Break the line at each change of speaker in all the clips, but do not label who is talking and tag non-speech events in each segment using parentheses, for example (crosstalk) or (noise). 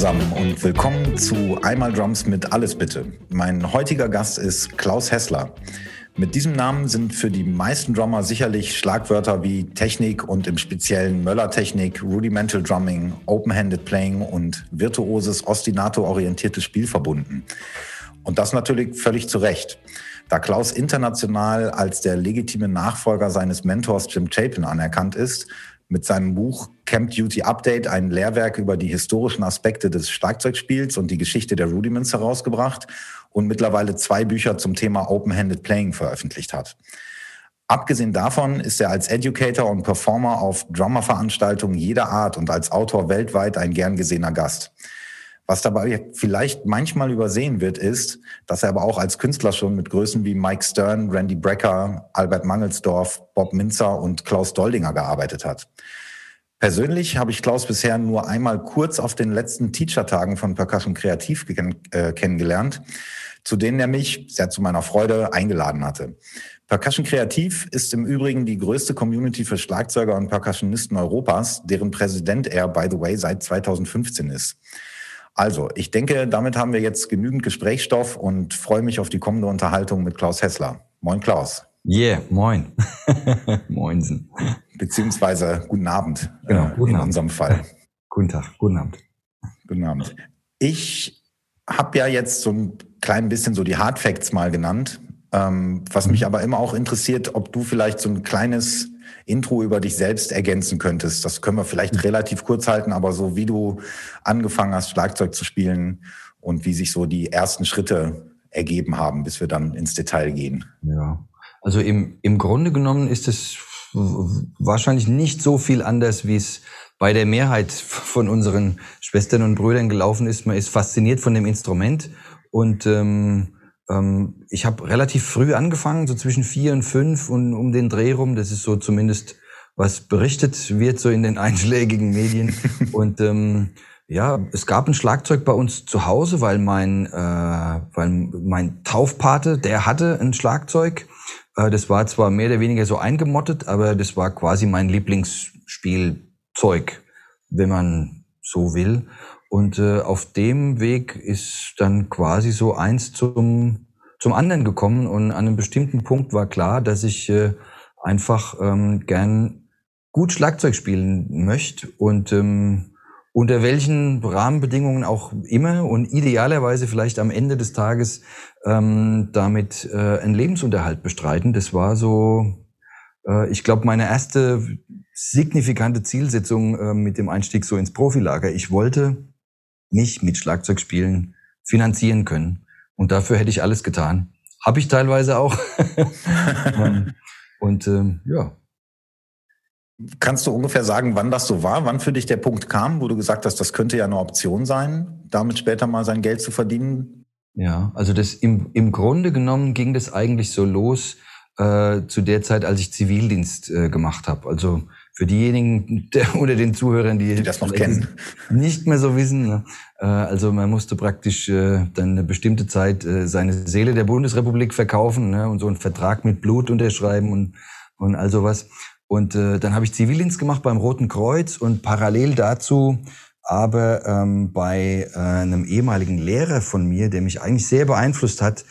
zusammen und willkommen zu Einmal Drums mit Alles Bitte. Mein heutiger Gast ist Klaus Hessler. Mit diesem Namen sind für die meisten Drummer sicherlich Schlagwörter wie Technik und im speziellen Möller-Technik, Rudimental Drumming, Open-Handed Playing und virtuoses Ostinato-orientiertes Spiel verbunden. Und das natürlich völlig zu Recht. Da Klaus international als der legitime Nachfolger seines Mentors Jim Chapin anerkannt ist, mit seinem Buch Camp Duty Update ein Lehrwerk über die historischen Aspekte des Schlagzeugspiels und die Geschichte der Rudiments herausgebracht und mittlerweile zwei Bücher zum Thema Open-Handed Playing veröffentlicht hat. Abgesehen davon ist er als Educator und Performer auf Drummer-Veranstaltungen jeder Art und als Autor weltweit ein gern gesehener Gast. Was dabei vielleicht manchmal übersehen wird, ist, dass er aber auch als Künstler schon mit Größen wie Mike Stern, Randy Brecker, Albert Mangelsdorf, Bob Minzer und Klaus Doldinger gearbeitet hat. Persönlich habe ich Klaus bisher nur einmal kurz auf den letzten Teacher-Tagen von Percussion Kreativ äh, kennengelernt, zu denen er mich, sehr zu meiner Freude, eingeladen hatte. Percussion Kreativ ist im Übrigen die größte Community für Schlagzeuger und Percussionisten Europas, deren Präsident er, by the way, seit 2015 ist. Also, ich denke, damit haben wir jetzt genügend Gesprächsstoff und freue mich auf die kommende Unterhaltung mit Klaus Hessler. Moin, Klaus.
Yeah, moin. (laughs) Moinsen.
Beziehungsweise guten Abend.
Genau, äh, guten
in
Abend.
unserem Fall. (laughs)
Guten Tag, guten Abend.
Guten Abend. Ich habe ja jetzt so ein klein bisschen so die Hard Facts mal genannt, ähm, was mich mhm. aber immer auch interessiert, ob du vielleicht so ein kleines Intro über dich selbst ergänzen könntest. Das können wir vielleicht mhm. relativ kurz halten, aber so wie du angefangen hast, Schlagzeug zu spielen und wie sich so die ersten Schritte ergeben haben, bis wir dann ins Detail gehen.
Ja, also im, im Grunde genommen ist es wahrscheinlich nicht so viel anders, wie es bei der Mehrheit von unseren Schwestern und Brüdern gelaufen ist. Man ist fasziniert von dem Instrument und ähm, ähm, ich habe relativ früh angefangen, so zwischen vier und fünf und um den Dreh rum. Das ist so zumindest, was berichtet wird, so in den (laughs) einschlägigen Medien. und ähm, ja, es gab ein Schlagzeug bei uns zu Hause, weil mein, äh, weil mein Taufpate, der hatte ein Schlagzeug. Äh, das war zwar mehr oder weniger so eingemottet, aber das war quasi mein Lieblingsspielzeug, wenn man so will. Und äh, auf dem Weg ist dann quasi so eins zum, zum anderen gekommen. Und an einem bestimmten Punkt war klar, dass ich äh, einfach ähm, gern gut Schlagzeug spielen möchte und ähm, unter welchen Rahmenbedingungen auch immer und idealerweise vielleicht am Ende des Tages ähm, damit äh, einen Lebensunterhalt bestreiten. Das war so, äh, ich glaube, meine erste signifikante Zielsetzung äh, mit dem Einstieg so ins Profilager. Ich wollte mich mit Schlagzeugspielen finanzieren können. Und dafür hätte ich alles getan. Habe ich teilweise auch. (laughs) und ähm, ja.
Kannst du ungefähr sagen, wann das so war? Wann für dich der Punkt kam, wo du gesagt hast, das könnte ja eine Option sein, damit später mal sein Geld zu verdienen?
Ja, also das im, im Grunde genommen ging das eigentlich so los äh, zu der Zeit, als ich Zivildienst äh, gemacht habe. Also für diejenigen der, (laughs) unter den Zuhörern, die,
die das noch kennen,
nicht mehr so wissen. Ne? Äh, also man musste praktisch äh, dann eine bestimmte Zeit äh, seine Seele der Bundesrepublik verkaufen ne? und so einen Vertrag mit Blut unterschreiben und und all sowas. Und äh, dann habe ich Zivildienst gemacht beim Roten Kreuz und parallel dazu aber ähm, bei äh, einem ehemaligen Lehrer von mir, der mich eigentlich sehr beeinflusst hat,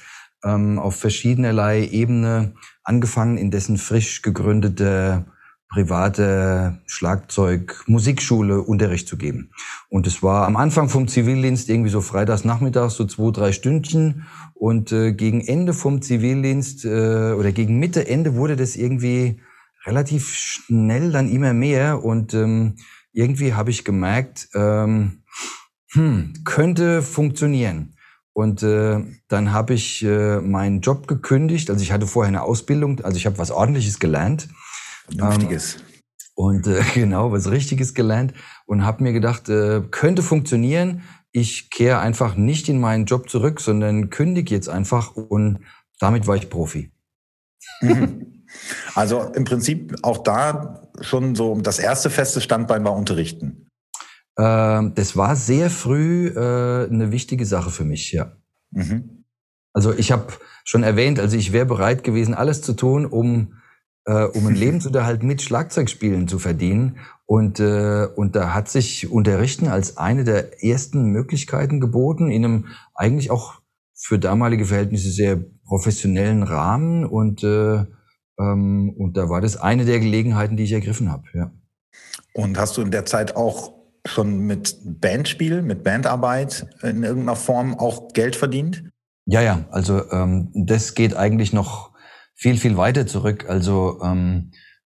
ähm, auf verschiedenerlei Ebene, angefangen in dessen frisch gegründete private Schlagzeug Musikschule Unterricht zu geben. Und es war am Anfang vom Zivildienst irgendwie so freitags nachmittags so zwei, drei Stündchen und äh, gegen Ende vom Zivildienst äh, oder gegen Mitte, Ende wurde das irgendwie relativ schnell dann immer mehr und ähm, irgendwie habe ich gemerkt, ähm, hm, könnte funktionieren. Und äh, dann habe ich äh, meinen Job gekündigt. Also ich hatte vorher eine Ausbildung, also ich habe was Ordentliches gelernt
Vernünftiges. Ähm,
und äh, (laughs) genau, was Richtiges gelernt und habe mir gedacht, äh, könnte funktionieren. Ich kehre einfach nicht in meinen Job zurück, sondern kündige jetzt einfach und damit war ich Profi. (laughs)
Also im Prinzip auch da schon so das erste feste Standbein war Unterrichten.
Äh, das war sehr früh äh, eine wichtige Sache für mich, ja. Mhm. Also ich habe schon erwähnt, also ich wäre bereit gewesen, alles zu tun, um äh, um einen (laughs) Lebensunterhalt mit Schlagzeugspielen zu verdienen. Und, äh, und da hat sich Unterrichten als eine der ersten Möglichkeiten geboten, in einem eigentlich auch für damalige Verhältnisse sehr professionellen Rahmen. Und, äh, ähm, und da war das eine der Gelegenheiten, die ich ergriffen habe. Ja.
Und hast du in der Zeit auch schon mit Bandspiel, mit Bandarbeit in irgendeiner Form auch Geld verdient?
Ja, ja, also ähm, das geht eigentlich noch viel, viel weiter zurück. Also ähm,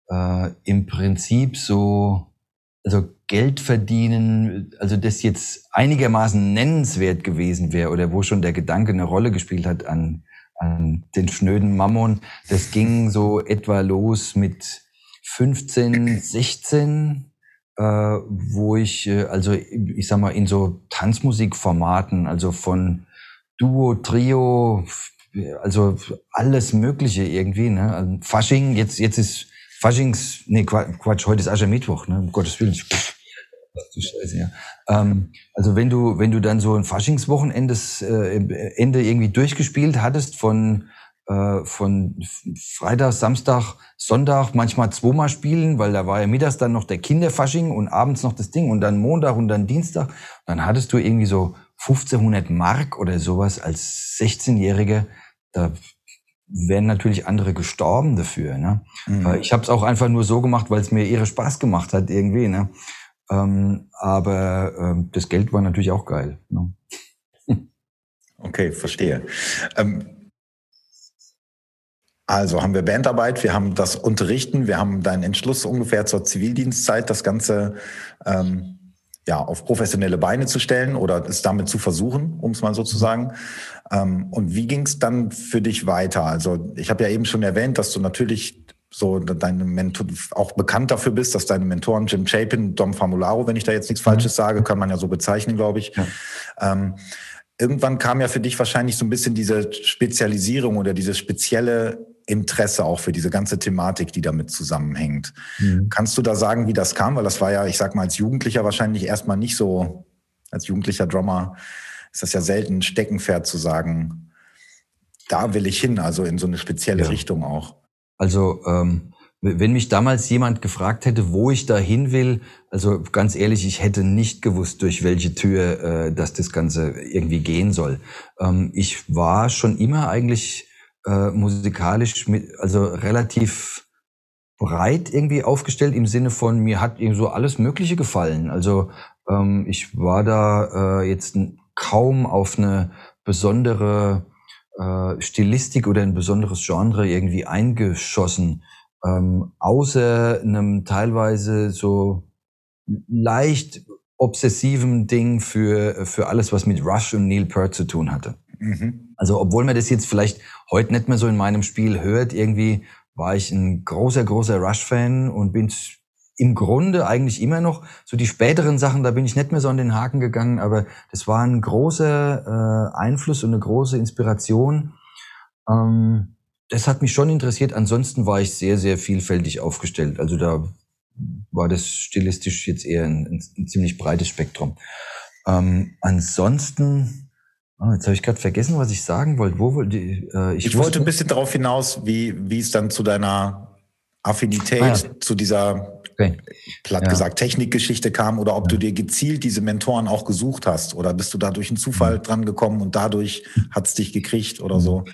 äh, im Prinzip so, also Geld verdienen, also das jetzt einigermaßen nennenswert gewesen wäre oder wo schon der Gedanke eine Rolle gespielt hat an, an den schnöden Mammon, das ging so etwa los mit 15, 16, äh, wo ich, äh, also ich sag mal, in so Tanzmusikformaten, also von Duo, Trio, also alles Mögliche irgendwie, ne? Also Fasching, jetzt, jetzt ist Faschings, nee, Quatsch, heute ist Aschermittwoch, ne? Um Gottes Willen. Du Scheiße, ja. Ähm, also wenn du, wenn du dann so ein Faschingswochenende äh, Ende irgendwie durchgespielt hattest von äh, von Freitag, Samstag, Sonntag manchmal zweimal spielen, weil da war ja mittags dann noch der Kinderfasching und abends noch das Ding und dann Montag und dann Dienstag. Dann hattest du irgendwie so 1500 Mark oder sowas als 16-Jähriger. Da wären natürlich andere gestorben dafür. Ne? Mhm. Ich habe es auch einfach nur so gemacht, weil es mir ihre Spaß gemacht hat irgendwie. Ne? Ähm, aber ähm, das Geld war natürlich auch geil. Ne?
Okay, verstehe. Ähm also haben wir Bandarbeit, wir haben das Unterrichten, wir haben deinen Entschluss ungefähr zur Zivildienstzeit, das Ganze ähm, ja auf professionelle Beine zu stellen oder es damit zu versuchen, um es mal so zu sagen. Ähm, und wie ging es dann für dich weiter? Also ich habe ja eben schon erwähnt, dass du natürlich so deine Mentor auch bekannt dafür bist, dass deine Mentoren Jim Chapin, Dom Famularo, wenn ich da jetzt nichts mhm. Falsches sage, kann man ja so bezeichnen, glaube ich. Ja. Ähm, irgendwann kam ja für dich wahrscheinlich so ein bisschen diese Spezialisierung oder dieses spezielle Interesse auch für diese ganze Thematik, die damit zusammenhängt. Mhm. Kannst du da sagen, wie das kam? Weil das war ja, ich sag mal, als Jugendlicher wahrscheinlich erstmal nicht so, als jugendlicher Drummer ist das ja selten ein Steckenpferd zu sagen, da will ich hin, also in so eine spezielle ja. Richtung auch.
Also ähm, wenn mich damals jemand gefragt hätte, wo ich da hin will, also ganz ehrlich, ich hätte nicht gewusst, durch welche Tür äh, dass das Ganze irgendwie gehen soll. Ähm, ich war schon immer eigentlich äh, musikalisch mit, also relativ breit irgendwie aufgestellt im Sinne von mir hat irgendwie so alles Mögliche gefallen. Also ähm, ich war da äh, jetzt kaum auf eine besondere äh, Stilistik oder ein besonderes Genre irgendwie eingeschossen, ähm, außer einem teilweise so leicht obsessiven Ding für, für alles, was mit Rush und Neil Peart zu tun hatte. Mhm. Also obwohl man das jetzt vielleicht heute nicht mehr so in meinem Spiel hört, irgendwie war ich ein großer, großer Rush-Fan und bin im Grunde eigentlich immer noch. So die späteren Sachen, da bin ich nicht mehr so an den Haken gegangen, aber das war ein großer äh, Einfluss und eine große Inspiration. Ähm, das hat mich schon interessiert. Ansonsten war ich sehr, sehr vielfältig aufgestellt. Also da war das stilistisch jetzt eher ein, ein, ziemlich breites Spektrum. Ähm, ansonsten Oh, jetzt habe ich gerade vergessen, was ich sagen wollte. Wo
äh, ich? Ich wollte ein bisschen darauf hinaus, wie wie es dann zu deiner Affinität ah, ja. zu dieser okay. platt ja. gesagt Technikgeschichte kam oder ob ja. du dir gezielt diese Mentoren auch gesucht hast oder bist du da durch einen Zufall mhm. dran gekommen und dadurch hat's dich gekriegt oder so?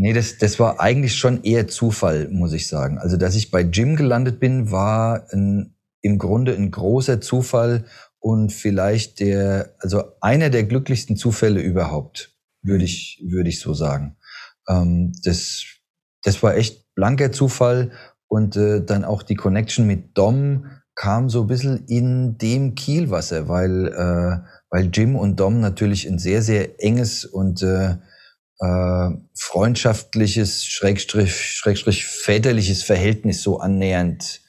Nee, das, das war eigentlich schon eher Zufall, muss ich sagen. Also, dass ich bei Jim gelandet bin, war ein, im Grunde ein großer Zufall und vielleicht der, also einer der glücklichsten Zufälle überhaupt, würde ich, würde ich so sagen. Ähm, das, das war echt blanker Zufall und äh, dann auch die Connection mit Dom kam so ein bisschen in dem Kielwasser, weil, äh, weil Jim und Dom natürlich ein sehr, sehr enges und äh, äh, freundschaftliches, schrägstrich, schrägstrich väterliches Verhältnis so annähernd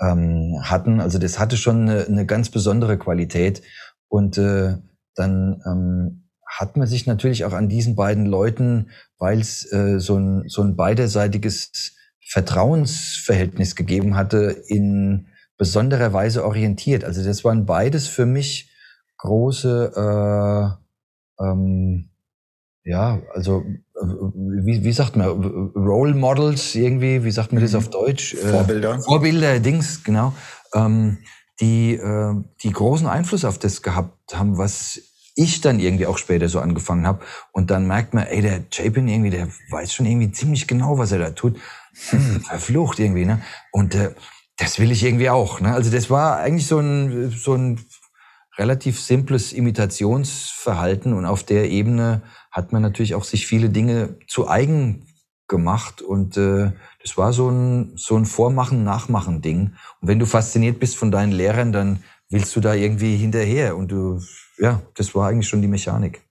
ähm, hatten. Also das hatte schon eine, eine ganz besondere Qualität. Und äh, dann ähm, hat man sich natürlich auch an diesen beiden Leuten, weil es äh, so, ein, so ein beiderseitiges Vertrauensverhältnis gegeben hatte, in besonderer Weise orientiert. Also das waren beides für mich große, äh, ähm, ja, also wie, wie sagt man, Role Models irgendwie, wie sagt man das mhm. auf Deutsch?
Äh, Vorbilder.
Vorbilder, Dings, genau. Ähm, die, äh, die großen Einfluss auf das gehabt haben, was ich dann irgendwie auch später so angefangen habe. Und dann merkt man, ey, der Chapin irgendwie, der weiß schon irgendwie ziemlich genau, was er da tut. Hm, verflucht irgendwie, ne? Und äh, das will ich irgendwie auch. Ne? Also das war eigentlich so ein, so ein relativ simples Imitationsverhalten und auf der Ebene hat man natürlich auch sich viele Dinge zu eigen gemacht und äh, das war so ein so ein Vormachen Nachmachen Ding und wenn du fasziniert bist von deinen Lehrern dann willst du da irgendwie hinterher und du ja das war eigentlich schon die Mechanik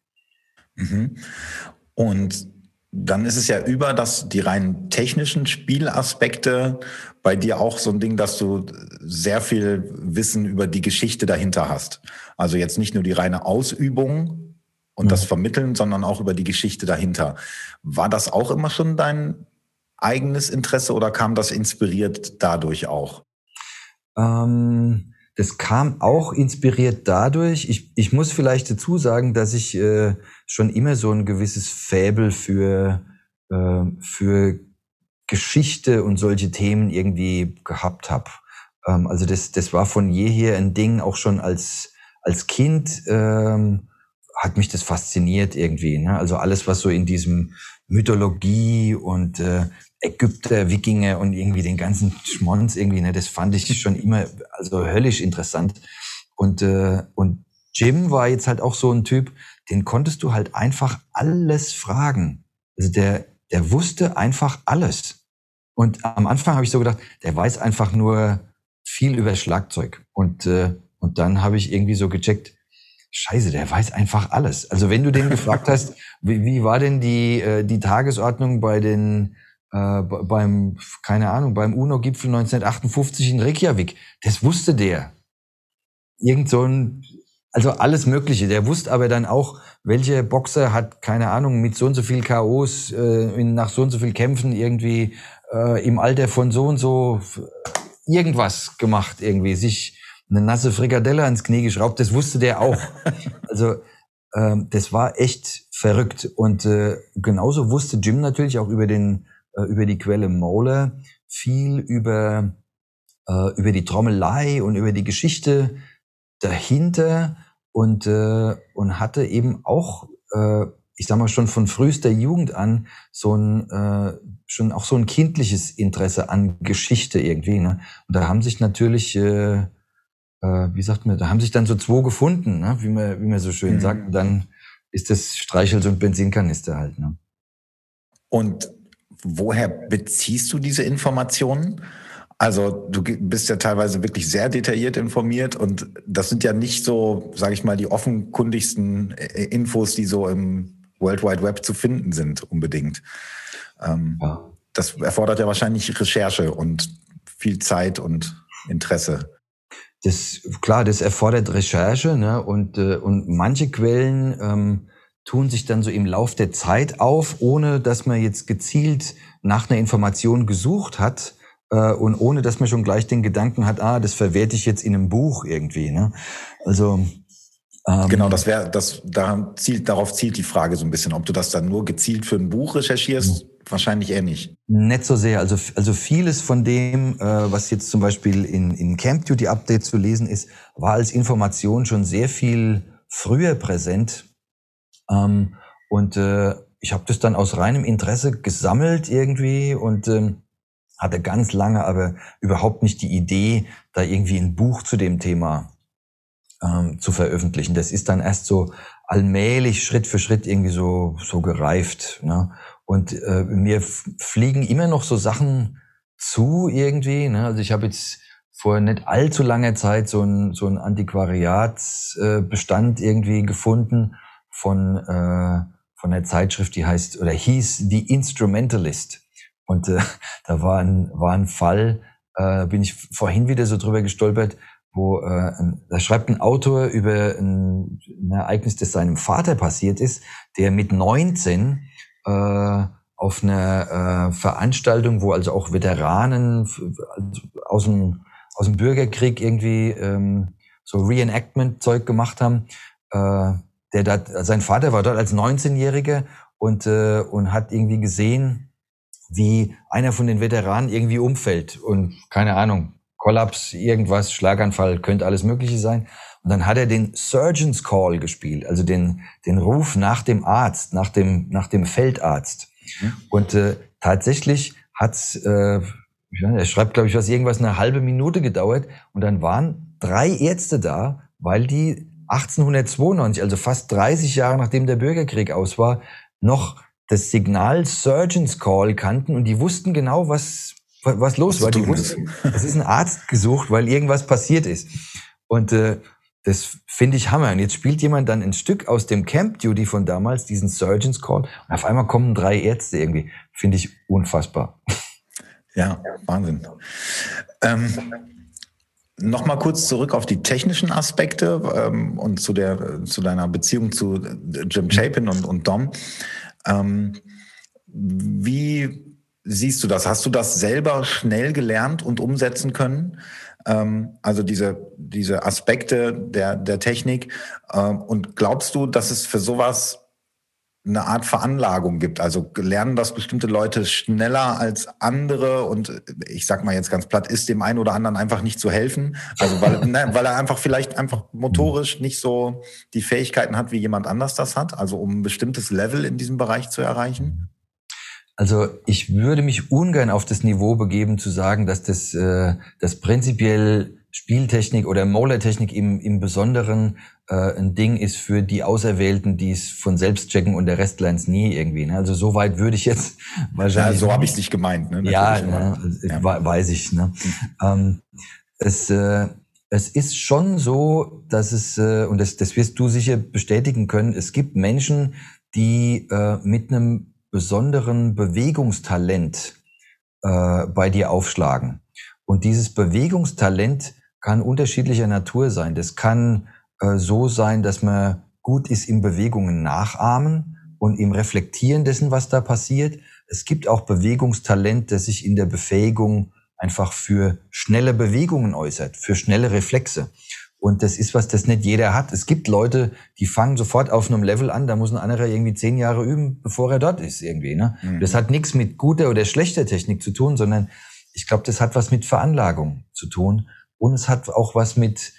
mhm. und dann ist es ja über das, die rein technischen Spielaspekte bei dir auch so ein Ding, dass du sehr viel Wissen über die Geschichte dahinter hast. Also jetzt nicht nur die reine Ausübung und mhm. das Vermitteln, sondern auch über die Geschichte dahinter. War das auch immer schon dein eigenes Interesse oder kam das inspiriert dadurch auch?
Ähm, das kam auch inspiriert dadurch. Ich, ich muss vielleicht dazu sagen, dass ich äh, schon immer so ein gewisses Fäbel für, äh, für Geschichte und solche Themen irgendwie gehabt habe. Ähm, also das, das war von jeher ein Ding, auch schon als, als Kind ähm, hat mich das fasziniert irgendwie. Ne? Also alles, was so in diesem Mythologie und äh, Ägypter, Wikinger und irgendwie den ganzen Schmonz irgendwie, ne, das fand ich schon immer also höllisch interessant. Und, äh, und Jim war jetzt halt auch so ein Typ, den konntest du halt einfach alles fragen. Also der, der wusste einfach alles. Und am Anfang habe ich so gedacht, der weiß einfach nur viel über Schlagzeug. Und, äh, und dann habe ich irgendwie so gecheckt, Scheiße, der weiß einfach alles. Also wenn du den gefragt hast, (laughs) wie, wie war denn die, äh, die Tagesordnung bei den äh, beim, keine Ahnung, beim UNO-Gipfel 1958 in Reykjavik. Das wusste der. Irgend so ein, also alles Mögliche. Der wusste aber dann auch, welche Boxer hat, keine Ahnung, mit so und so viel K.O.s, äh, nach so und so viel Kämpfen irgendwie äh, im Alter von so und so irgendwas gemacht irgendwie, sich eine nasse Frikadelle ans Knie geschraubt, das wusste der auch. (laughs) Also ähm, das war echt verrückt. Und äh, genauso wusste Jim natürlich auch über den äh, über die Quelle Mole, viel über, äh, über die Trommelei und über die Geschichte dahinter und, äh, und hatte eben auch, äh, ich sag mal schon von frühester Jugend an, so ein, äh, schon auch so ein kindliches Interesse an Geschichte irgendwie. Ne? Und da haben sich natürlich, äh, äh, wie sagt man, da haben sich dann so zwei gefunden, ne? wie, man, wie man so schön mhm. sagt. Und dann ist das Streichholz und Benzinkanister halt. Ne?
Und woher beziehst du diese Informationen? Also du bist ja teilweise wirklich sehr detailliert informiert und das sind ja nicht so, sage ich mal, die offenkundigsten äh, Infos, die so im World Wide Web zu finden sind unbedingt. Ähm, ja. Das erfordert ja wahrscheinlich Recherche und viel Zeit und Interesse.
Das klar, das erfordert Recherche ne? und äh, und manche Quellen ähm, tun sich dann so im Lauf der Zeit auf, ohne dass man jetzt gezielt nach einer Information gesucht hat äh, und ohne dass man schon gleich den Gedanken hat, ah, das verwerte ich jetzt in einem Buch irgendwie. Ne? Also
ähm, genau, das wäre, das da zielt, darauf zielt die Frage so ein bisschen, ob du das dann nur gezielt für ein Buch recherchierst. Ja. Wahrscheinlich eher nicht.
Nicht so sehr. Also, also vieles von dem, äh, was jetzt zum Beispiel in, in Camp Duty Update zu lesen ist, war als Information schon sehr viel früher präsent ähm, und äh, ich habe das dann aus reinem Interesse gesammelt irgendwie und ähm, hatte ganz lange aber überhaupt nicht die Idee, da irgendwie ein Buch zu dem Thema ähm, zu veröffentlichen. Das ist dann erst so allmählich Schritt für Schritt irgendwie so so gereift. Ne? Und äh, mir fliegen immer noch so Sachen zu irgendwie. Ne? Also ich habe jetzt vor nicht allzu langer Zeit so ein so ein Antiquariatsbestand äh, irgendwie gefunden von, äh, von der Zeitschrift, die heißt oder hieß The Instrumentalist. Und äh, da war ein, war ein Fall, äh, bin ich vorhin wieder so drüber gestolpert, wo äh, da schreibt ein Autor über ein, ein Ereignis, das seinem Vater passiert ist, der mit 19 äh, auf einer äh, Veranstaltung, wo also auch Veteranen also aus dem, aus dem Bürgerkrieg irgendwie ähm, so Reenactment-Zeug gemacht haben, äh, der da, sein Vater war dort als 19-Jähriger und, äh, und hat irgendwie gesehen, wie einer von den Veteranen irgendwie umfällt und keine Ahnung, Kollaps, irgendwas, Schlaganfall, könnte alles Mögliche sein. Und dann hat er den Surgeon's Call gespielt, also den, den Ruf nach dem Arzt, nach dem, nach dem Feldarzt. Mhm. Und äh, tatsächlich hat's, äh, er schreibt, glaube ich, was irgendwas eine halbe Minute gedauert. Und dann waren drei Ärzte da, weil die 1892, also fast 30 Jahre nachdem der Bürgerkrieg aus war, noch das Signal Surgeon's Call kannten und die wussten genau, was, was los war. Die wussten, es ist ein Arzt gesucht, weil irgendwas passiert ist. Und äh, das finde ich Hammer. Und jetzt spielt jemand dann ein Stück aus dem Camp Duty von damals, diesen Surgeon's Call, und auf einmal kommen drei Ärzte irgendwie. Finde ich unfassbar.
Ja, Wahnsinn. Ähm, Nochmal kurz zurück auf die technischen Aspekte ähm, und zu der zu deiner Beziehung zu Jim Chapin und, und Dom. Ähm, wie siehst du das? Hast du das selber schnell gelernt und umsetzen können? Ähm, also diese, diese Aspekte der, der Technik. Ähm, und glaubst du, dass es für sowas eine Art Veranlagung gibt. Also lernen das bestimmte Leute schneller als andere und ich sag mal jetzt ganz platt, ist dem einen oder anderen einfach nicht zu helfen. Also weil, (laughs) ne, weil er einfach vielleicht einfach motorisch nicht so die Fähigkeiten hat, wie jemand anders das hat, also um ein bestimmtes Level in diesem Bereich zu erreichen.
Also ich würde mich ungern auf das Niveau begeben zu sagen, dass das, äh, das prinzipiell Spieltechnik oder Molar-Technik im, im Besonderen äh, ein Ding ist für die Auserwählten, die es von selbst checken und der Rest lernt nie irgendwie. Ne? Also so weit würde ich jetzt (laughs)
wahrscheinlich. Ja, so habe ich es nicht gemeint. Ne?
Ja, ne? ja, weiß ich. Ne? Ähm, es, äh, es ist schon so, dass es, äh, und das, das wirst du sicher bestätigen können, es gibt Menschen, die äh, mit einem besonderen Bewegungstalent äh, bei dir aufschlagen. Und dieses Bewegungstalent kann unterschiedlicher Natur sein. Das kann äh, so sein, dass man gut ist im Bewegungen nachahmen und im Reflektieren dessen, was da passiert. Es gibt auch Bewegungstalent, das sich in der Befähigung einfach für schnelle Bewegungen äußert, für schnelle Reflexe. Und das ist was, das nicht jeder hat. Es gibt Leute, die fangen sofort auf einem Level an, da muss ein anderer irgendwie zehn Jahre üben, bevor er dort ist irgendwie. Ne? Mhm. Das hat nichts mit guter oder schlechter Technik zu tun, sondern ich glaube, das hat was mit Veranlagung zu tun. Und es hat auch was mit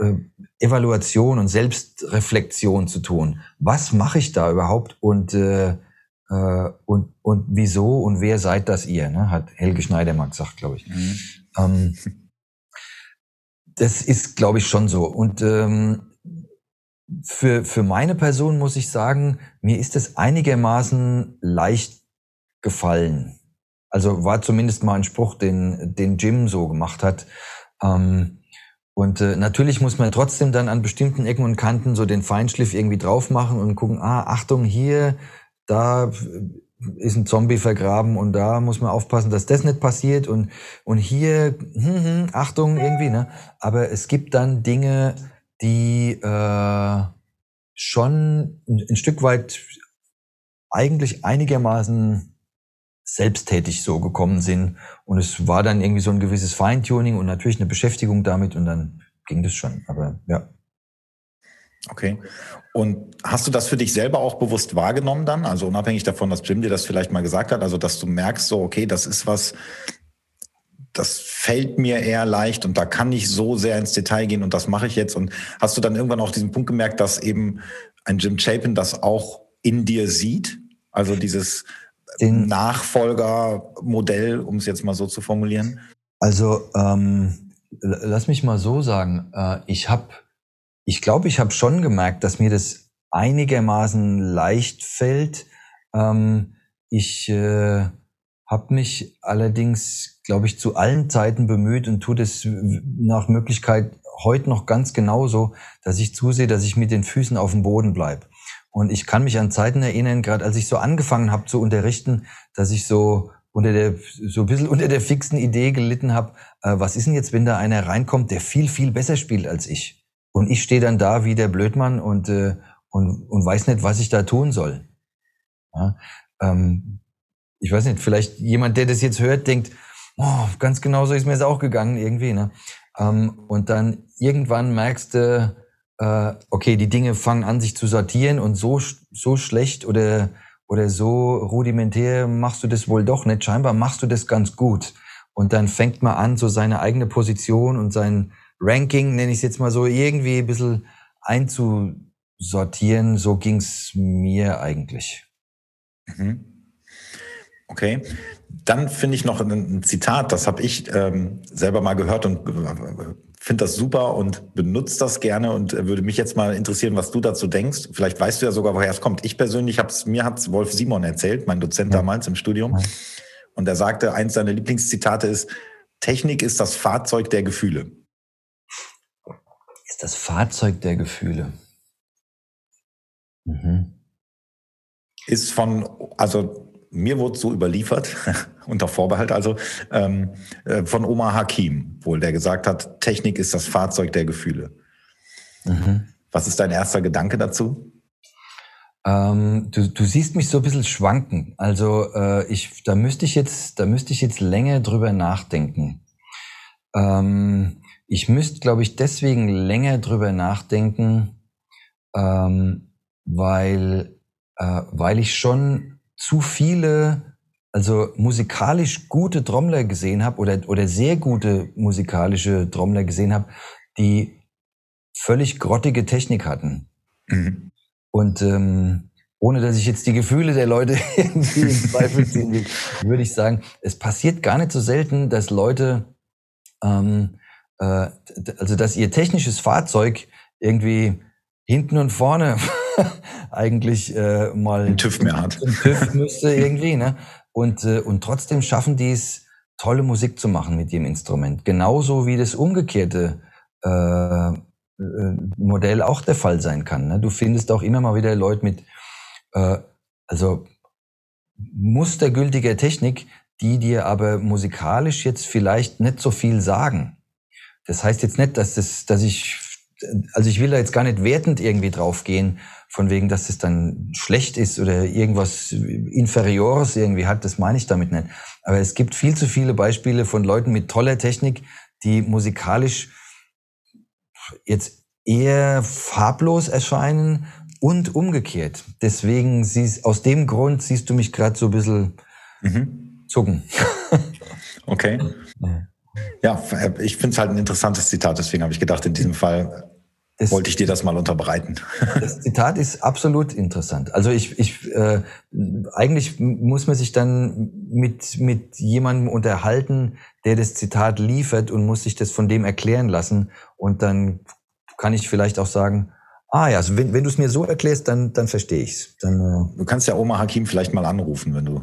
äh, Evaluation und Selbstreflexion zu tun. Was mache ich da überhaupt und, äh, äh, und, und wieso und wer seid das ihr? Ne? Hat Helge Schneider mal gesagt, glaube ich. Mhm. Ähm, das ist, glaube ich, schon so. Und ähm, für, für meine Person muss ich sagen, mir ist es einigermaßen leicht gefallen. Also war zumindest mal ein Spruch, den, den Jim so gemacht hat. Ähm, und äh, natürlich muss man trotzdem dann an bestimmten Ecken und Kanten so den Feinschliff irgendwie drauf machen und gucken, ah, Achtung, hier, da ist ein Zombie vergraben und da muss man aufpassen, dass das nicht passiert und, und hier, hm, hm, Achtung, irgendwie, ne? Aber es gibt dann Dinge, die äh, schon ein, ein Stück weit eigentlich einigermaßen selbsttätig so gekommen sind. Und es war dann irgendwie so ein gewisses Feintuning und natürlich eine Beschäftigung damit und dann ging das schon. Aber ja.
Okay. Und hast du das für dich selber auch bewusst wahrgenommen dann? Also unabhängig davon, dass Jim dir das vielleicht mal gesagt hat, also dass du merkst, so, okay, das ist was, das fällt mir eher leicht und da kann ich so sehr ins Detail gehen und das mache ich jetzt. Und hast du dann irgendwann auch diesen Punkt gemerkt, dass eben ein Jim Chapin das auch in dir sieht? Also dieses, den Nachfolgermodell, um es jetzt mal so zu formulieren?
Also ähm, lass mich mal so sagen, äh, ich habe, ich glaube, ich habe schon gemerkt, dass mir das einigermaßen leicht fällt. Ähm, ich äh, habe mich allerdings, glaube ich, zu allen Zeiten bemüht und tue das nach Möglichkeit heute noch ganz genauso, dass ich zusehe, dass ich mit den Füßen auf dem Boden bleibe. Und ich kann mich an Zeiten erinnern, gerade als ich so angefangen habe zu unterrichten, dass ich so unter der so ein bisschen unter der fixen Idee gelitten habe, äh, was ist denn jetzt, wenn da einer reinkommt, der viel viel besser spielt als ich und ich stehe dann da wie der Blödmann und äh, und, und weiß nicht, was ich da tun soll. Ja, ähm, ich weiß nicht, vielleicht jemand, der das jetzt hört, denkt, oh, ganz genau so ist mir es auch gegangen irgendwie. Ne? Ähm, und dann irgendwann merkst du, äh, okay, die Dinge fangen an, sich zu sortieren und so, so schlecht oder, oder so rudimentär machst du das wohl doch nicht. Scheinbar machst du das ganz gut. Und dann fängt man an, so seine eigene Position und sein Ranking, nenne ich es jetzt mal so, irgendwie ein bisschen einzusortieren. So ging's mir eigentlich.
Mhm. Okay. Dann finde ich noch ein, Zitat, das habe ich ähm, selber mal gehört und äh, finde das super und benutze das gerne und äh, würde mich jetzt mal interessieren, was du dazu denkst. Vielleicht weißt du ja sogar, woher es kommt. Ich persönlich habe es, mir hat Wolf Simon erzählt, mein Dozent ja. damals im Studium. Und er sagte, eins seiner Lieblingszitate ist, Technik ist das Fahrzeug der Gefühle.
Ist das Fahrzeug der Gefühle.
Mhm. Ist von, also mir wurde so überliefert, (laughs) unter Vorbehalt also, ähm, äh, von Omar Hakim wohl, der gesagt hat, Technik ist das Fahrzeug der Gefühle. Mhm. Was ist dein erster Gedanke dazu?
Ähm, du, du siehst mich so ein bisschen schwanken. Also äh, ich, da müsste ich jetzt, da müsste ich jetzt länger drüber nachdenken. Ähm, ich müsste, glaube ich, deswegen länger drüber nachdenken, ähm, weil, äh, weil ich schon zu viele, also musikalisch gute Trommler gesehen habe oder, oder sehr gute musikalische Trommler gesehen habe, die völlig grottige Technik hatten. Mhm. Und ähm, ohne dass ich jetzt die Gefühle der Leute (laughs) irgendwie in Zweifel ziehen will, würde ich sagen, es passiert gar nicht so selten, dass Leute, ähm, äh, also dass ihr technisches Fahrzeug irgendwie hinten und vorne (laughs) eigentlich äh, mal
einen TÜV mehr hat. (laughs)
Ein TÜV müsste irgendwie, ne? Und, äh, und trotzdem schaffen die es, tolle Musik zu machen mit dem Instrument. Genauso wie das umgekehrte äh, äh, Modell auch der Fall sein kann. Ne? Du findest auch immer mal wieder Leute mit, äh, also mustergültiger Technik, die dir aber musikalisch jetzt vielleicht nicht so viel sagen. Das heißt jetzt nicht, dass, das, dass ich, also ich will da jetzt gar nicht wertend irgendwie draufgehen, von wegen, dass es dann schlecht ist oder irgendwas Inferiores irgendwie hat, das meine ich damit nicht. Aber es gibt viel zu viele Beispiele von Leuten mit toller Technik, die musikalisch jetzt eher farblos erscheinen und umgekehrt. Deswegen siehst, aus dem Grund siehst du mich gerade so ein bisschen mhm. zucken.
okay. Ja, ich finde es halt ein interessantes Zitat, deswegen habe ich gedacht, in diesem Fall das, Wollte ich dir das mal unterbreiten. (laughs)
Das Zitat ist absolut interessant. Also ich, ich äh, eigentlich muss man sich dann mit, mit jemandem unterhalten, der das Zitat liefert und muss sich das von dem erklären lassen. Und dann kann ich vielleicht auch sagen, Ah ja, also wenn, wenn du es mir so erklärst, dann, dann verstehe ich's. Dann,
äh du kannst ja Oma Hakim vielleicht mal anrufen, wenn du,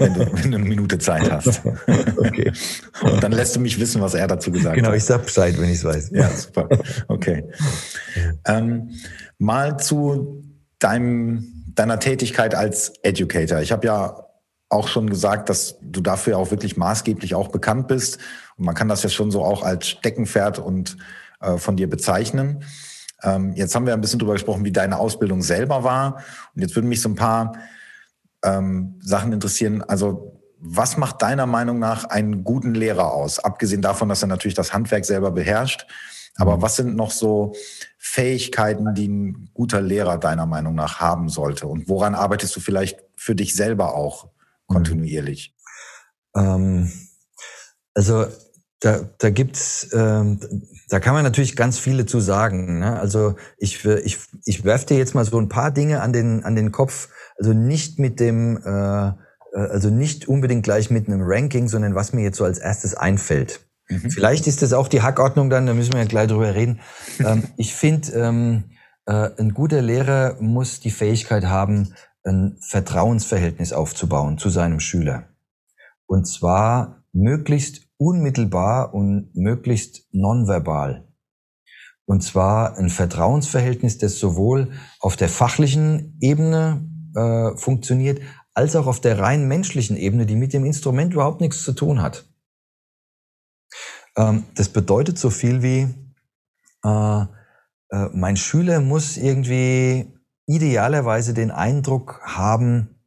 wenn du, wenn du eine Minute Zeit hast. (laughs) okay. Und dann lässt du mich wissen, was er dazu gesagt
genau,
hat.
Genau, ich sag Bescheid, wenn ich es weiß.
Ja, super. Okay. ähm, mal zu deinem, deiner Tätigkeit als Educator. Ich habe ja auch schon gesagt, dass du dafür auch wirklich maßgeblich auch bekannt bist. Und man kann das ja schon so auch als Steckenpferd und äh, von dir bezeichnen. Ähm, jetzt haben wir ein bisschen drüber gesprochen, wie deine Ausbildung selber war. Und jetzt würden mich so ein paar ähm, Sachen interessieren. Also was macht deiner Meinung nach einen guten Lehrer aus? Abgesehen davon, dass er natürlich das Handwerk selber beherrscht. Aber was sind noch so Fähigkeiten, die ein guter Lehrer deiner Meinung nach haben sollte? Und woran arbeitest du vielleicht für dich selber auch kontinuierlich?
Ähm, also da, da gibt's, ähm, da kann man natürlich ganz viele zu sagen. Ne? Also ich, ich, ich werfe dir jetzt mal so ein paar Dinge an den, an den Kopf. Also nicht mit dem, äh, äh, also nicht unbedingt gleich mit einem Ranking, sondern was mir jetzt so als erstes einfällt. Mhm. Vielleicht ist das auch die Hackordnung dann, da müssen wir ja gleich drüber reden. ähm, ich finde, ähm, äh, ein guter Lehrer muss die Fähigkeit haben, ein Vertrauensverhältnis aufzubauen zu seinem Schüler. Und zwar möglichst unmittelbar und möglichst nonverbal. Und zwar ein Vertrauensverhältnis, das sowohl auf der fachlichen Ebene äh, funktioniert, als auch auf der rein menschlichen Ebene, die mit dem Instrument überhaupt nichts zu tun hat. Ähm, das bedeutet so viel wie, äh, äh, mein Schüler muss irgendwie idealerweise den Eindruck haben,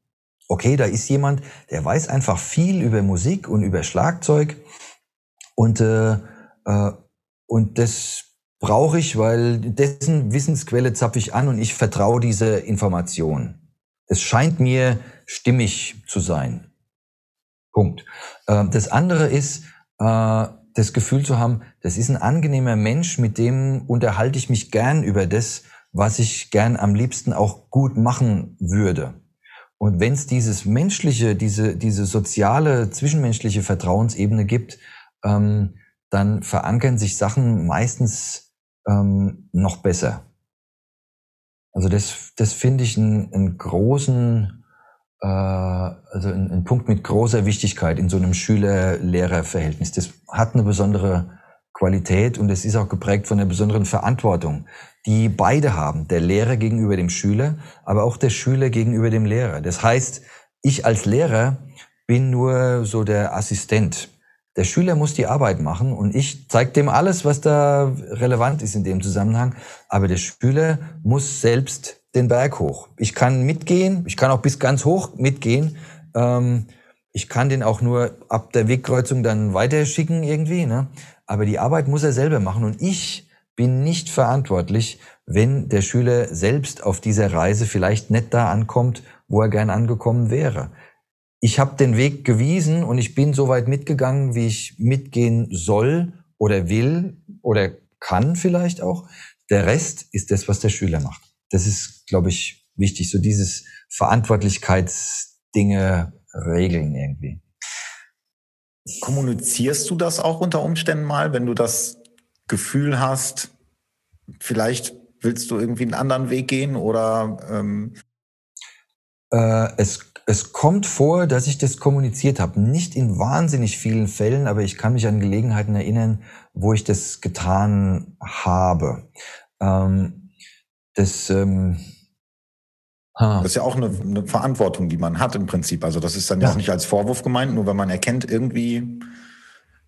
okay, da ist jemand, der weiß einfach viel über Musik und über Schlagzeug und, äh, äh, und das brauche ich, weil dessen Wissensquelle zapfe ich an und ich vertraue diese Information. Das scheint mir stimmig zu sein. Punkt. Äh, das andere ist, äh, das Gefühl zu haben, das ist ein angenehmer Mensch, mit dem unterhalte ich mich gern über das, was ich gern am liebsten auch gut machen würde. Und wenn es dieses menschliche, diese, diese soziale, zwischenmenschliche Vertrauensebene gibt, ähm, dann verankern sich Sachen meistens ähm, noch besser. Also das, das finde ich einen, einen großen, äh, also einen, einen Punkt mit großer Wichtigkeit in so einem Schüler-Lehrer-Verhältnis. Das hat eine besondere Qualität und es ist auch geprägt von einer besonderen Verantwortung, die beide haben, der Lehrer gegenüber dem Schüler, aber auch der Schüler gegenüber dem Lehrer. Das heißt, ich als Lehrer bin nur so der Assistent. Der Schüler muss die Arbeit machen und ich zeige dem alles, was da relevant ist in dem Zusammenhang. Aber der Schüler muss selbst den Berg hoch. Ich kann mitgehen, ich kann auch bis ganz hoch mitgehen. Ähm, ich kann den auch nur ab der Wegkreuzung dann weiterschicken irgendwie. Ne? Aber die Arbeit muss er selber machen und ich bin nicht verantwortlich, wenn der Schüler selbst auf dieser Reise vielleicht nicht da ankommt, wo er gern angekommen wäre ich habe den Weg gewiesen und ich bin so weit mitgegangen, wie ich mitgehen soll oder will oder kann vielleicht auch. Der Rest ist das, was der Schüler macht. Das ist, glaube ich, wichtig, so dieses Verantwortlichkeitsdinge regeln irgendwie.
Kommunizierst du das auch unter Umständen mal, wenn du das Gefühl hast, vielleicht willst du irgendwie einen anderen Weg gehen oder ähm
äh, es es kommt vor, dass ich das kommuniziert habe. Nicht in wahnsinnig vielen Fällen, aber ich kann mich an Gelegenheiten erinnern, wo ich das getan habe. Ähm, das, ähm,
das ist ja auch eine, eine, Verantwortung, die man hat im Prinzip. Also das ist dann ja auch nicht als Vorwurf gemeint, nur wenn man erkennt, irgendwie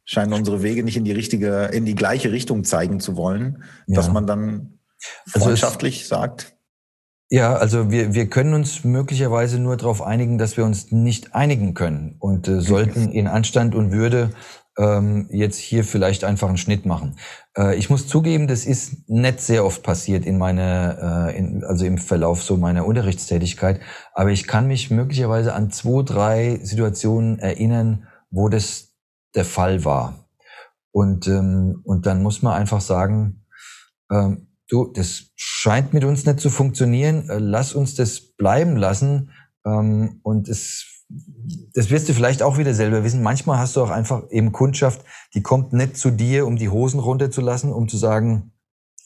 scheinen unsere Wege nicht in die richtige, in die gleiche Richtung zeigen zu wollen, ja. dass man dann freundschaftlich also sagt.
Ja, also wir, wir können uns möglicherweise nur darauf einigen, dass wir uns nicht einigen können und äh, sollten in Anstand und Würde ähm, jetzt hier vielleicht einfach einen Schnitt machen. Äh, ich muss zugeben, das ist nicht sehr oft passiert in meiner, äh, in, also im Verlauf so meiner Unterrichtstätigkeit, aber ich kann mich möglicherweise an zwei, drei Situationen erinnern, wo das der Fall war. Und, ähm, und dann muss man einfach sagen, ähm, du, das scheint mit uns nicht zu funktionieren, äh, lass uns das bleiben lassen. Ähm, und es, das wirst du vielleicht auch wieder selber wissen. Manchmal hast du auch einfach eben Kundschaft, die kommt nicht zu dir, um die Hosen runterzulassen, um zu sagen,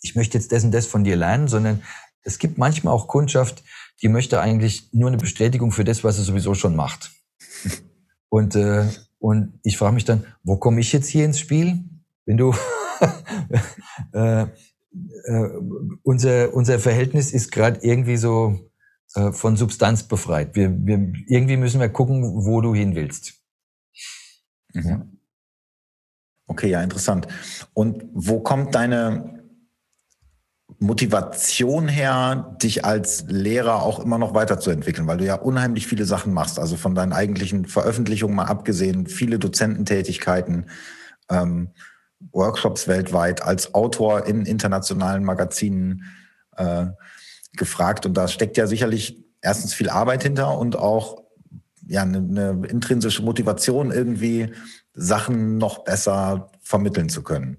ich möchte jetzt das und das von dir lernen, sondern es gibt manchmal auch Kundschaft, die möchte eigentlich nur eine Bestätigung für das, was er sowieso schon macht. (laughs) Und, äh, und ich frage mich dann, wo komme ich jetzt hier ins Spiel? Wenn du (laughs) äh, äh, unser, unser Verhältnis ist gerade irgendwie so äh, von Substanz befreit. Wir, wir, irgendwie müssen wir gucken, wo du hin willst.
Mhm. Okay, ja, interessant. Und wo kommt deine Motivation her, dich als Lehrer auch immer noch weiterzuentwickeln, weil du ja unheimlich viele Sachen machst, also von deinen eigentlichen Veröffentlichungen mal abgesehen, viele Dozententätigkeiten. Ähm, Workshops weltweit als Autor in internationalen Magazinen äh, gefragt. Und da steckt ja sicherlich erstens viel Arbeit hinter und auch ja eine, eine intrinsische Motivation, irgendwie Sachen noch besser vermitteln zu können.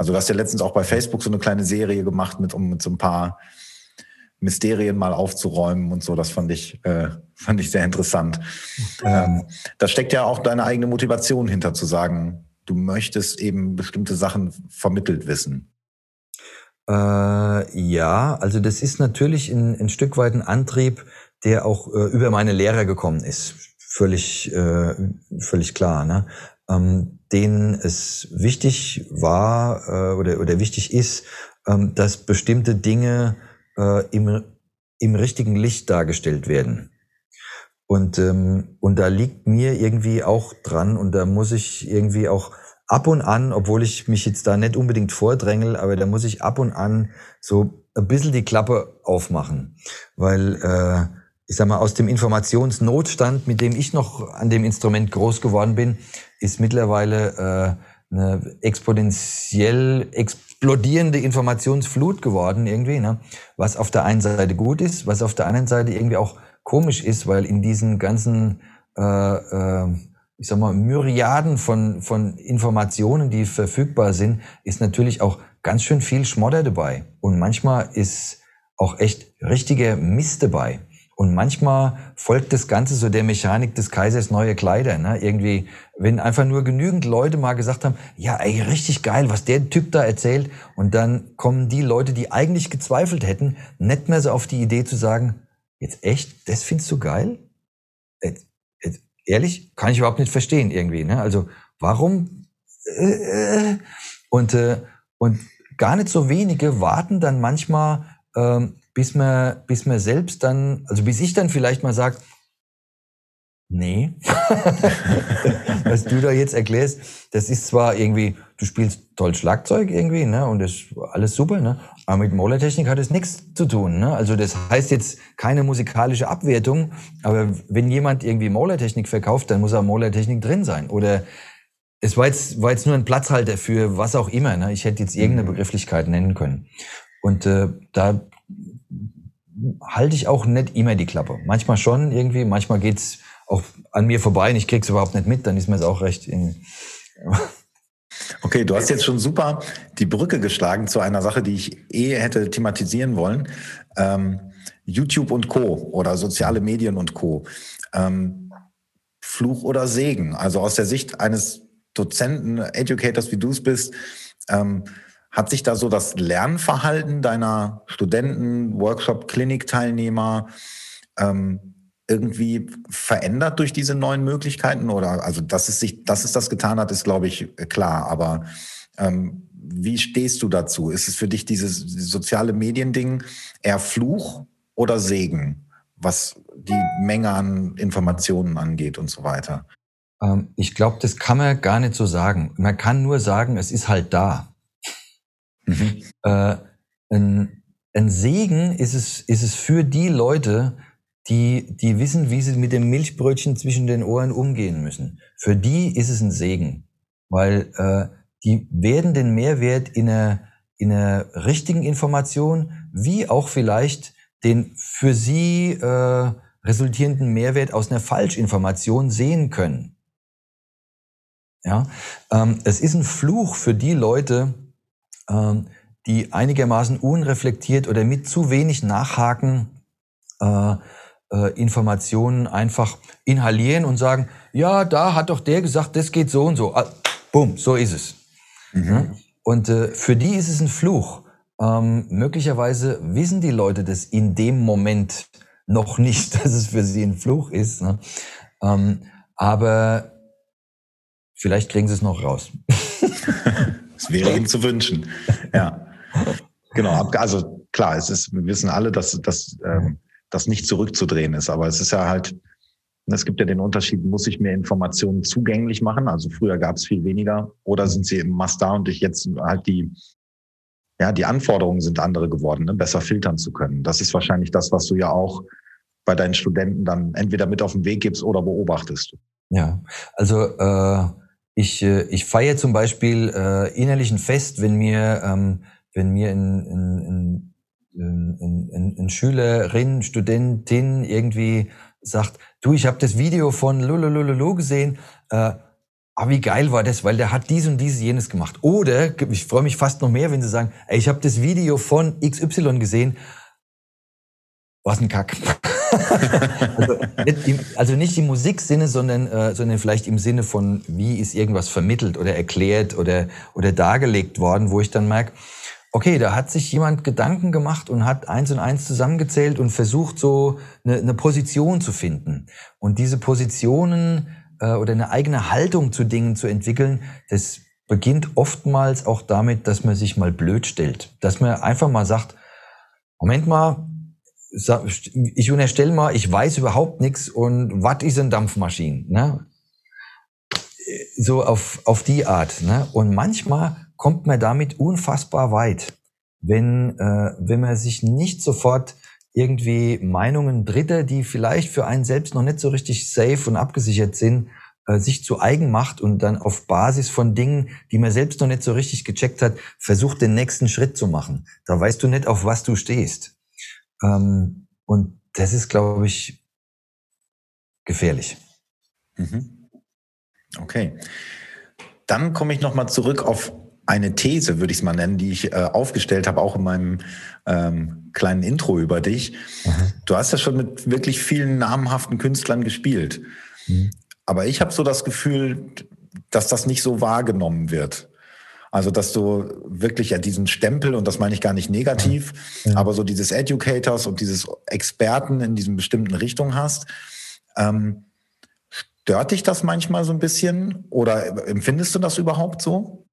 Also du hast ja letztens auch bei Facebook so eine kleine Serie gemacht, mit, um mit so ein paar Mysterien mal aufzuräumen und so. Das fand ich, äh, (laughs) fand ich sehr interessant. Ähm, da steckt ja auch deine eigene Motivation hinter zu sagen, du möchtest eben bestimmte Sachen vermittelt wissen.
Äh, ja, also das ist natürlich ein, ein Stück weit ein Antrieb, der auch äh, über meine Lehrer gekommen ist. Völlig, äh, völlig klar. Ne? Ähm, denen es wichtig war äh, oder, oder wichtig ist, ähm, dass bestimmte Dinge äh, im, im richtigen Licht dargestellt werden. Und, ähm, und da liegt mir irgendwie auch dran und da muss ich irgendwie auch ab und an, obwohl ich mich jetzt da nicht unbedingt vordrängel, aber da muss ich ab und an so ein bisschen die Klappe aufmachen. Weil, äh, ich sag mal, aus dem Informationsnotstand, mit dem ich noch an dem Instrument groß geworden bin, ist mittlerweile äh, eine exponentiell explodierende Informationsflut geworden irgendwie, ne? was auf der einen Seite gut ist, was auf der anderen Seite irgendwie auch komisch ist, weil in diesen ganzen, äh, äh, ich sag mal, Myriaden von, von Informationen, die verfügbar sind, ist natürlich auch ganz schön viel Schmodder dabei. Und manchmal ist auch echt richtige Mist dabei. Und manchmal folgt das Ganze so der Mechanik des Kaisers neue Kleider. Ne? Irgendwie, wenn einfach nur genügend Leute mal gesagt haben, ja, ey, richtig geil, was der Typ da erzählt. Und dann kommen die Leute, die eigentlich gezweifelt hätten, nicht mehr so auf die Idee zu sagen, jetzt echt, das findest du geil? Jetzt, jetzt, ehrlich, kann ich überhaupt nicht verstehen irgendwie. Ne? Also warum? Äh, und, äh, und gar nicht so wenige warten dann manchmal ähm, bis man, bis man selbst dann, also bis ich dann vielleicht mal sag, nee, (laughs) was du da jetzt erklärst, das ist zwar irgendwie, du spielst toll Schlagzeug irgendwie, ne, und das ist alles super, ne, aber mit Molartechnik hat es nichts zu tun, ne, also das heißt jetzt keine musikalische Abwertung, aber wenn jemand irgendwie Molartechnik verkauft, dann muss auch Molartechnik drin sein, oder es war jetzt, war jetzt nur ein Platzhalter für was auch immer, ne, ich hätte jetzt irgendeine mhm. Begrifflichkeit nennen können. Und äh, da halte ich auch nicht immer die Klappe. Manchmal schon irgendwie, manchmal geht's auch an mir vorbei und ich krieg's überhaupt nicht mit, dann ist mir es auch recht. In,
Okay, du hast jetzt schon super die Brücke geschlagen zu einer Sache, die ich eh hätte thematisieren wollen. Ähm, YouTube und Co. oder soziale Medien und Co. Ähm, Fluch oder Segen? Also aus der Sicht eines Dozenten, Educators, wie du es bist, ähm, hat sich da so das Lernverhalten deiner Studenten, Workshop, Klinikteilnehmer ähm, irgendwie verändert durch diese neuen Möglichkeiten? Oder also, dass es sich, dass es das getan hat, ist, glaube ich, klar. Aber ähm, wie stehst du dazu? Ist es für dich dieses soziale Mediending eher Fluch oder Segen, was die Menge an Informationen angeht und so weiter?
Ähm, ich glaube, das kann man gar nicht so sagen. Man kann nur sagen, es ist halt da. Mhm. Äh, ein, ein Segen ist es, ist es für die Leute, die, die wissen, wie sie mit dem Milchbrötchen zwischen den Ohren umgehen müssen. Für die ist es ein Segen, weil äh, die werden den Mehrwert in einer, in einer richtigen Information, wie auch vielleicht den für sie äh, resultierenden Mehrwert aus einer Falschinformation sehen können. Ja, ähm, es ist ein Fluch für die Leute, die einigermaßen unreflektiert oder mit zu wenig Nachhaken äh, äh, Informationen einfach inhalieren und sagen, ja, da hat doch der gesagt, das geht so und so. Ah, bumm, so ist es. Mhm. Und äh, für die ist es ein Fluch. Ähm, möglicherweise wissen die Leute das in dem Moment noch nicht, (laughs) dass es für sie ein Fluch ist. Ne? Ähm, aber vielleicht kriegen sie es noch raus. (laughs)
Es wäre ihm zu wünschen. Ja. Genau. Also klar, es ist, wir wissen alle, dass, dass ähm, das nicht zurückzudrehen ist. Aber es ist ja halt, es gibt ja den Unterschied, muss ich mir Informationen zugänglich machen? Also früher gab es viel weniger oder sind sie im Must da und ich jetzt halt die, ja, die Anforderungen sind andere geworden, ne? besser filtern zu können. Das ist wahrscheinlich das, was du ja auch bei deinen Studenten dann entweder mit auf den Weg gibst oder beobachtest.
Ja, also äh, ich, äh, ich feiere zum Beispiel äh, innerlich ein Fest, wenn mir, ähm, wenn mir ein, ein, ein, ein, ein Schülerin, Studentin irgendwie sagt, du, ich habe das Video von Lulululu gesehen, äh, aber wie geil war das, weil der hat dies und dieses jenes gemacht. Oder, ich freue mich fast noch mehr, wenn sie sagen, ey, ich habe das Video von XY gesehen, was ein Kack. also, nicht im, also nicht im Musiksinne, sondern, äh, sondern vielleicht im Sinne von, wie ist irgendwas vermittelt oder erklärt oder, oder dargelegt worden, wo ich dann merke, okay, da hat sich jemand Gedanken gemacht und hat eins und eins zusammengezählt und versucht so eine, eine Position zu finden. Und diese Positionen äh, oder eine eigene Haltung zu Dingen zu entwickeln, das beginnt oftmals auch damit, dass man sich mal blöd stellt. Dass man einfach mal sagt, Moment mal, ich unterstelle mal, ich weiß überhaupt nichts und was ist eine Dampfmaschine? Ne? So auf, auf die Art. Ne? Und manchmal kommt man damit unfassbar weit, wenn, äh, wenn man sich nicht sofort irgendwie Meinungen Dritter, die vielleicht für einen selbst noch nicht so richtig safe und abgesichert sind, äh, sich zu eigen macht und dann auf Basis von Dingen, die man selbst noch nicht so richtig gecheckt hat, versucht, den nächsten Schritt zu machen. Da weißt du nicht, auf was du stehst. Ähm, und das ist, glaube ich, gefährlich.
Mhm. Okay. Dann komme ich nochmal zurück auf eine These, würde ich es mal nennen, die ich äh, aufgestellt habe, auch in meinem ähm, kleinen Intro über dich. Mhm. Du hast ja schon mit wirklich vielen namhaften Künstlern gespielt. Mhm. Aber ich habe so das Gefühl, dass das nicht so wahrgenommen wird. Also, dass du wirklich ja diesen Stempel, und das meine ich gar nicht negativ, ja. aber so dieses Educators und dieses Experten in diesen bestimmten Richtungen hast. Ähm, stört dich das manchmal so ein bisschen oder empfindest du das überhaupt so?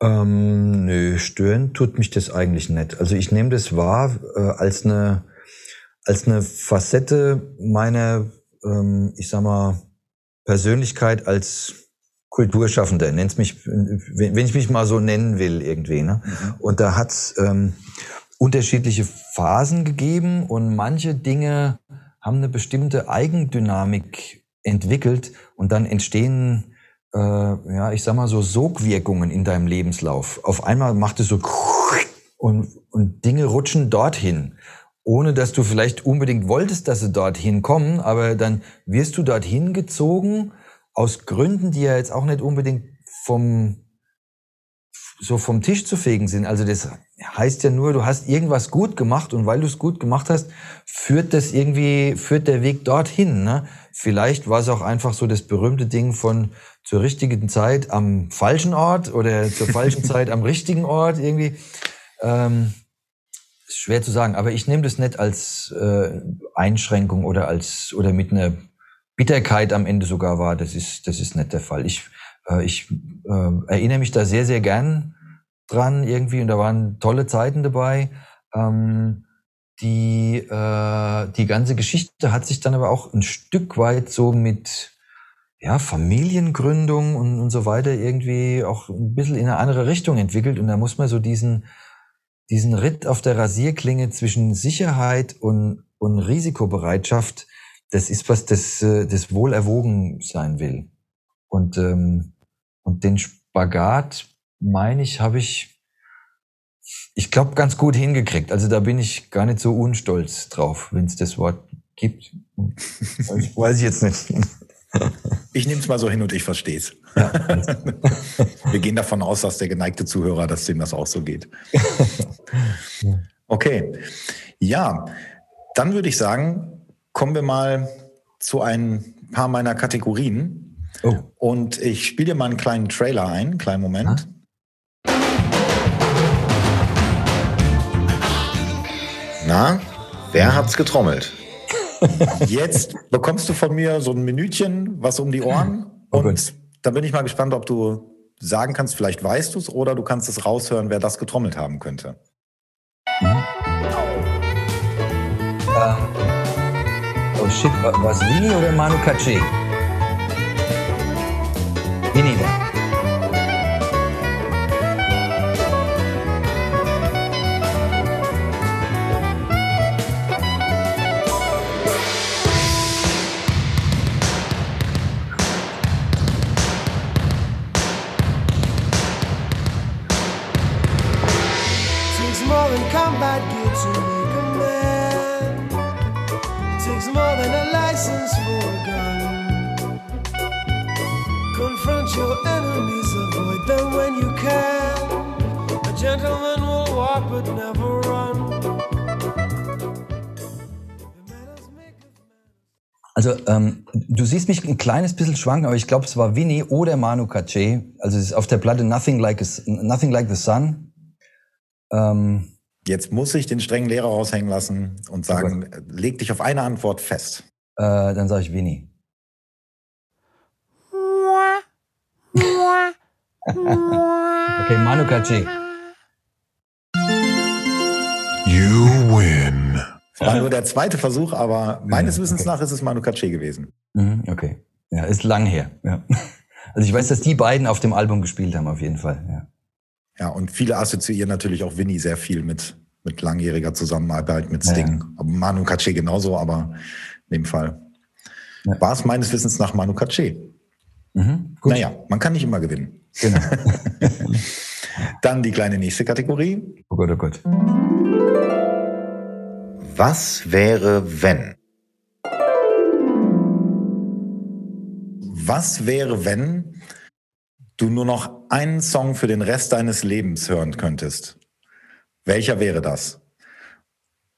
Ähm, nö, stören tut mich das eigentlich nicht. Also ich nehme das wahr äh, als eine als eine Facette meiner, ähm, ich sag mal, Persönlichkeit als Kulturschaffender, nenn's mich, wenn ich mich mal so nennen will irgendwie. Ne? Mhm. Und da hat's ähm, unterschiedliche Phasen gegeben und manche Dinge haben eine bestimmte Eigendynamik entwickelt und dann entstehen, äh, ja, ich sag mal so Sogwirkungen in deinem Lebenslauf. Auf einmal macht es so und, und Dinge rutschen dorthin ohne dass du vielleicht unbedingt wolltest, dass sie dorthin kommen, aber dann wirst du dorthin gezogen aus Gründen, die ja jetzt auch nicht unbedingt vom so vom Tisch zu fegen sind. Also das heißt ja nur, du hast irgendwas gut gemacht und weil du es gut gemacht hast, führt das irgendwie, führt der Weg dorthin. Ne? Vielleicht war es auch einfach so das berühmte Ding von zur richtigen Zeit am falschen Ort oder zur falschen (laughs) Zeit am richtigen Ort irgendwie. Ähm, schwer zu sagen, aber ich nehme das nicht als äh, Einschränkung oder als oder mit einer Bitterkeit am Ende sogar war, das ist, das ist nicht der Fall. Ich, äh, ich äh, erinnere mich da sehr, sehr gern dran irgendwie und da waren tolle Zeiten dabei. Ähm, die, äh, die ganze Geschichte hat sich dann aber auch ein Stück weit so mit ja, Familiengründung und, und so weiter irgendwie auch ein bisschen in eine andere Richtung entwickelt. Und da muss man so diesen, diesen Ritt auf der Rasierklinge zwischen Sicherheit und, und Risikobereitschaft das ist was, das, äh, das wohl erwogen sein will. Und, ähm, und den Spagat, meine ich, habe ich, ich glaube, ganz gut hingekriegt. Also da bin ich gar nicht so unstolz drauf, wenn es das Wort gibt.
Ich weiß ich jetzt nicht. Ich nehme es mal so hin und ich verstehe es. Ja. (laughs) Wir gehen davon aus, dass der geneigte Zuhörer, dass dem das auch so geht. Okay. Ja, dann würde ich sagen, kommen wir mal zu ein paar meiner Kategorien. Oh. Und ich spiele dir mal einen kleinen Trailer ein, einen kleinen Moment. Ah. Na, wer hat's getrommelt? (laughs) Jetzt bekommst du von mir so ein Minütchen was um die Ohren. Oh und Gott. da bin ich mal gespannt, ob du sagen kannst, vielleicht weißt du es oder du kannst es raushören, wer das getrommelt haben könnte. Mhm.
Oh shit, was Vini oder Manu Katché? Vini war. Also ähm, du siehst mich ein kleines bisschen schwanken, aber ich glaube, es war Winnie oder Manu Katché. Also es ist auf der Platte Nothing Like, a, Nothing like the Sun.
Ähm, Jetzt muss ich den strengen Lehrer raushängen lassen und sagen, oh leg dich auf eine Antwort fest.
Äh, dann sage ich Winnie. (laughs) okay, Manu Katché.
You win. War nur der zweite Versuch, aber meines Wissens okay. nach ist es Manu Katché gewesen.
Mhm, okay. Ja, ist lang her. Ja. (laughs) Also ich weiß, dass die beiden auf dem Album gespielt haben, auf jeden Fall. Ja,
ja und viele assoziieren natürlich auch Winnie sehr viel mit, mit langjähriger Zusammenarbeit mit Sting. Ja, ja. Manu Katché genauso, aber in dem Fall ja. war es meines Wissens nach Manu Katché. Mhm, gut. Naja, man kann nicht immer gewinnen. Genau. (laughs) Dann die kleine nächste Kategorie.
Oh Gott, oh Gott.
Was wäre, wenn? Was wäre, wenn du nur noch einen Song für den Rest deines Lebens hören könntest? Welcher wäre das?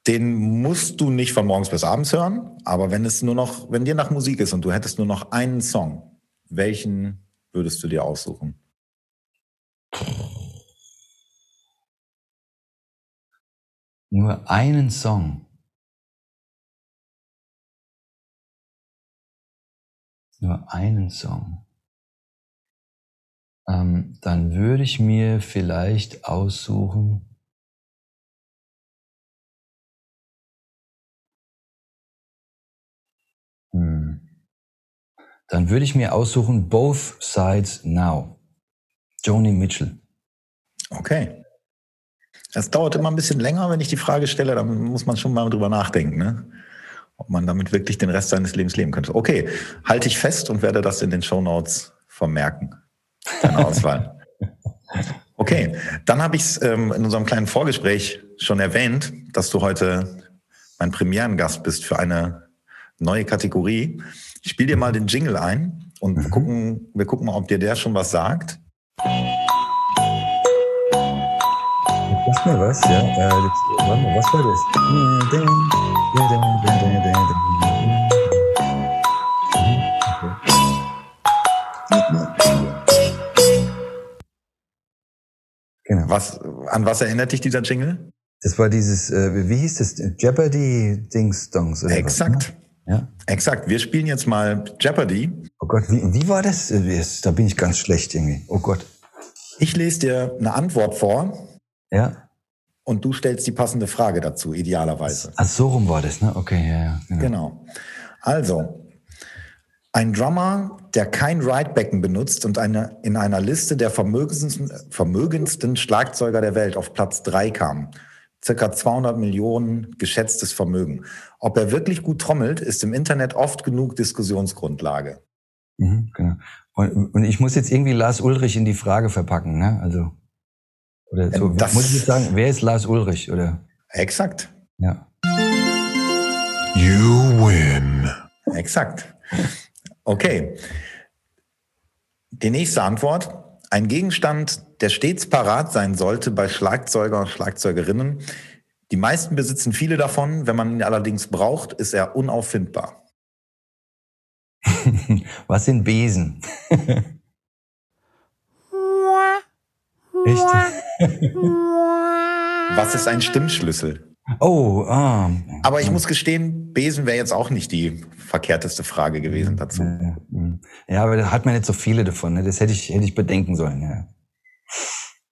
Den musst du nicht von morgens bis abends hören, aber wenn es nur noch, wenn dir nach Musik ist und du hättest nur noch einen Song, welchen würdest du dir aussuchen?
Nur einen Song. Nur einen Song. Ähm, dann würde ich mir vielleicht aussuchen. Hm. Dann würde ich mir aussuchen Both Sides Now. Joni Mitchell.
Okay. Es dauert immer ein bisschen länger, wenn ich die Frage stelle, dann muss man schon mal drüber nachdenken, ne? ob man damit wirklich den Rest seines Lebens leben könnte. Okay, halte ich fest und werde das in den Show Notes vermerken, deine (laughs) Auswahl. Okay, dann habe ich es ähm, in unserem kleinen Vorgespräch schon erwähnt, dass du heute mein Premierengast bist für eine neue Kategorie. Ich spiele dir mal den Jingle ein und wir, mhm. gucken, wir gucken mal, ob dir der schon was sagt.
Sag mir was, ja. Äh, warte mal, was war das?
Genau. Was, an was erinnert dich dieser Jingle?
Das war dieses, äh, wie hieß das? Jeopardy Dings Dongs.
Exakt. Was, ne? Ja. Exakt. Wir spielen jetzt mal Jeopardy.
Oh Gott, wie, wie war das? Da bin ich ganz schlecht irgendwie. Oh Gott.
Ich lese dir eine Antwort vor.
Ja.
Und du stellst die passende Frage dazu, idealerweise.
Ach, so rum war das, ne? Okay, ja, ja.
Genau. genau. Also, ein Drummer, der kein Ridebecken benutzt und eine, in einer Liste der vermögendsten, vermögendsten Schlagzeuger der Welt auf Platz drei kam. Circa 200 Millionen geschätztes Vermögen. Ob er wirklich gut trommelt, ist im Internet oft genug Diskussionsgrundlage.
Mhm, genau. Und, und ich muss jetzt irgendwie Lars Ulrich in die Frage verpacken, ne? Also. Oder so, das, muss ich jetzt sagen, wer ist Lars Ulrich, oder?
Exakt.
Ja.
You win. Exakt. Okay. Die nächste Antwort. Ein Gegenstand, der stets parat sein sollte bei Schlagzeuger und Schlagzeugerinnen. Die meisten besitzen viele davon. Wenn man ihn allerdings braucht, ist er unauffindbar. (laughs)
Was sind Besen? (laughs) Echt?
Was ist ein Stimmschlüssel?
Oh, ah.
Aber ich muss gestehen, Besen wäre jetzt auch nicht die verkehrteste Frage gewesen dazu.
Ja, aber da hat man nicht so viele davon. Ne? Das hätte ich, hätte ich bedenken sollen. Ja.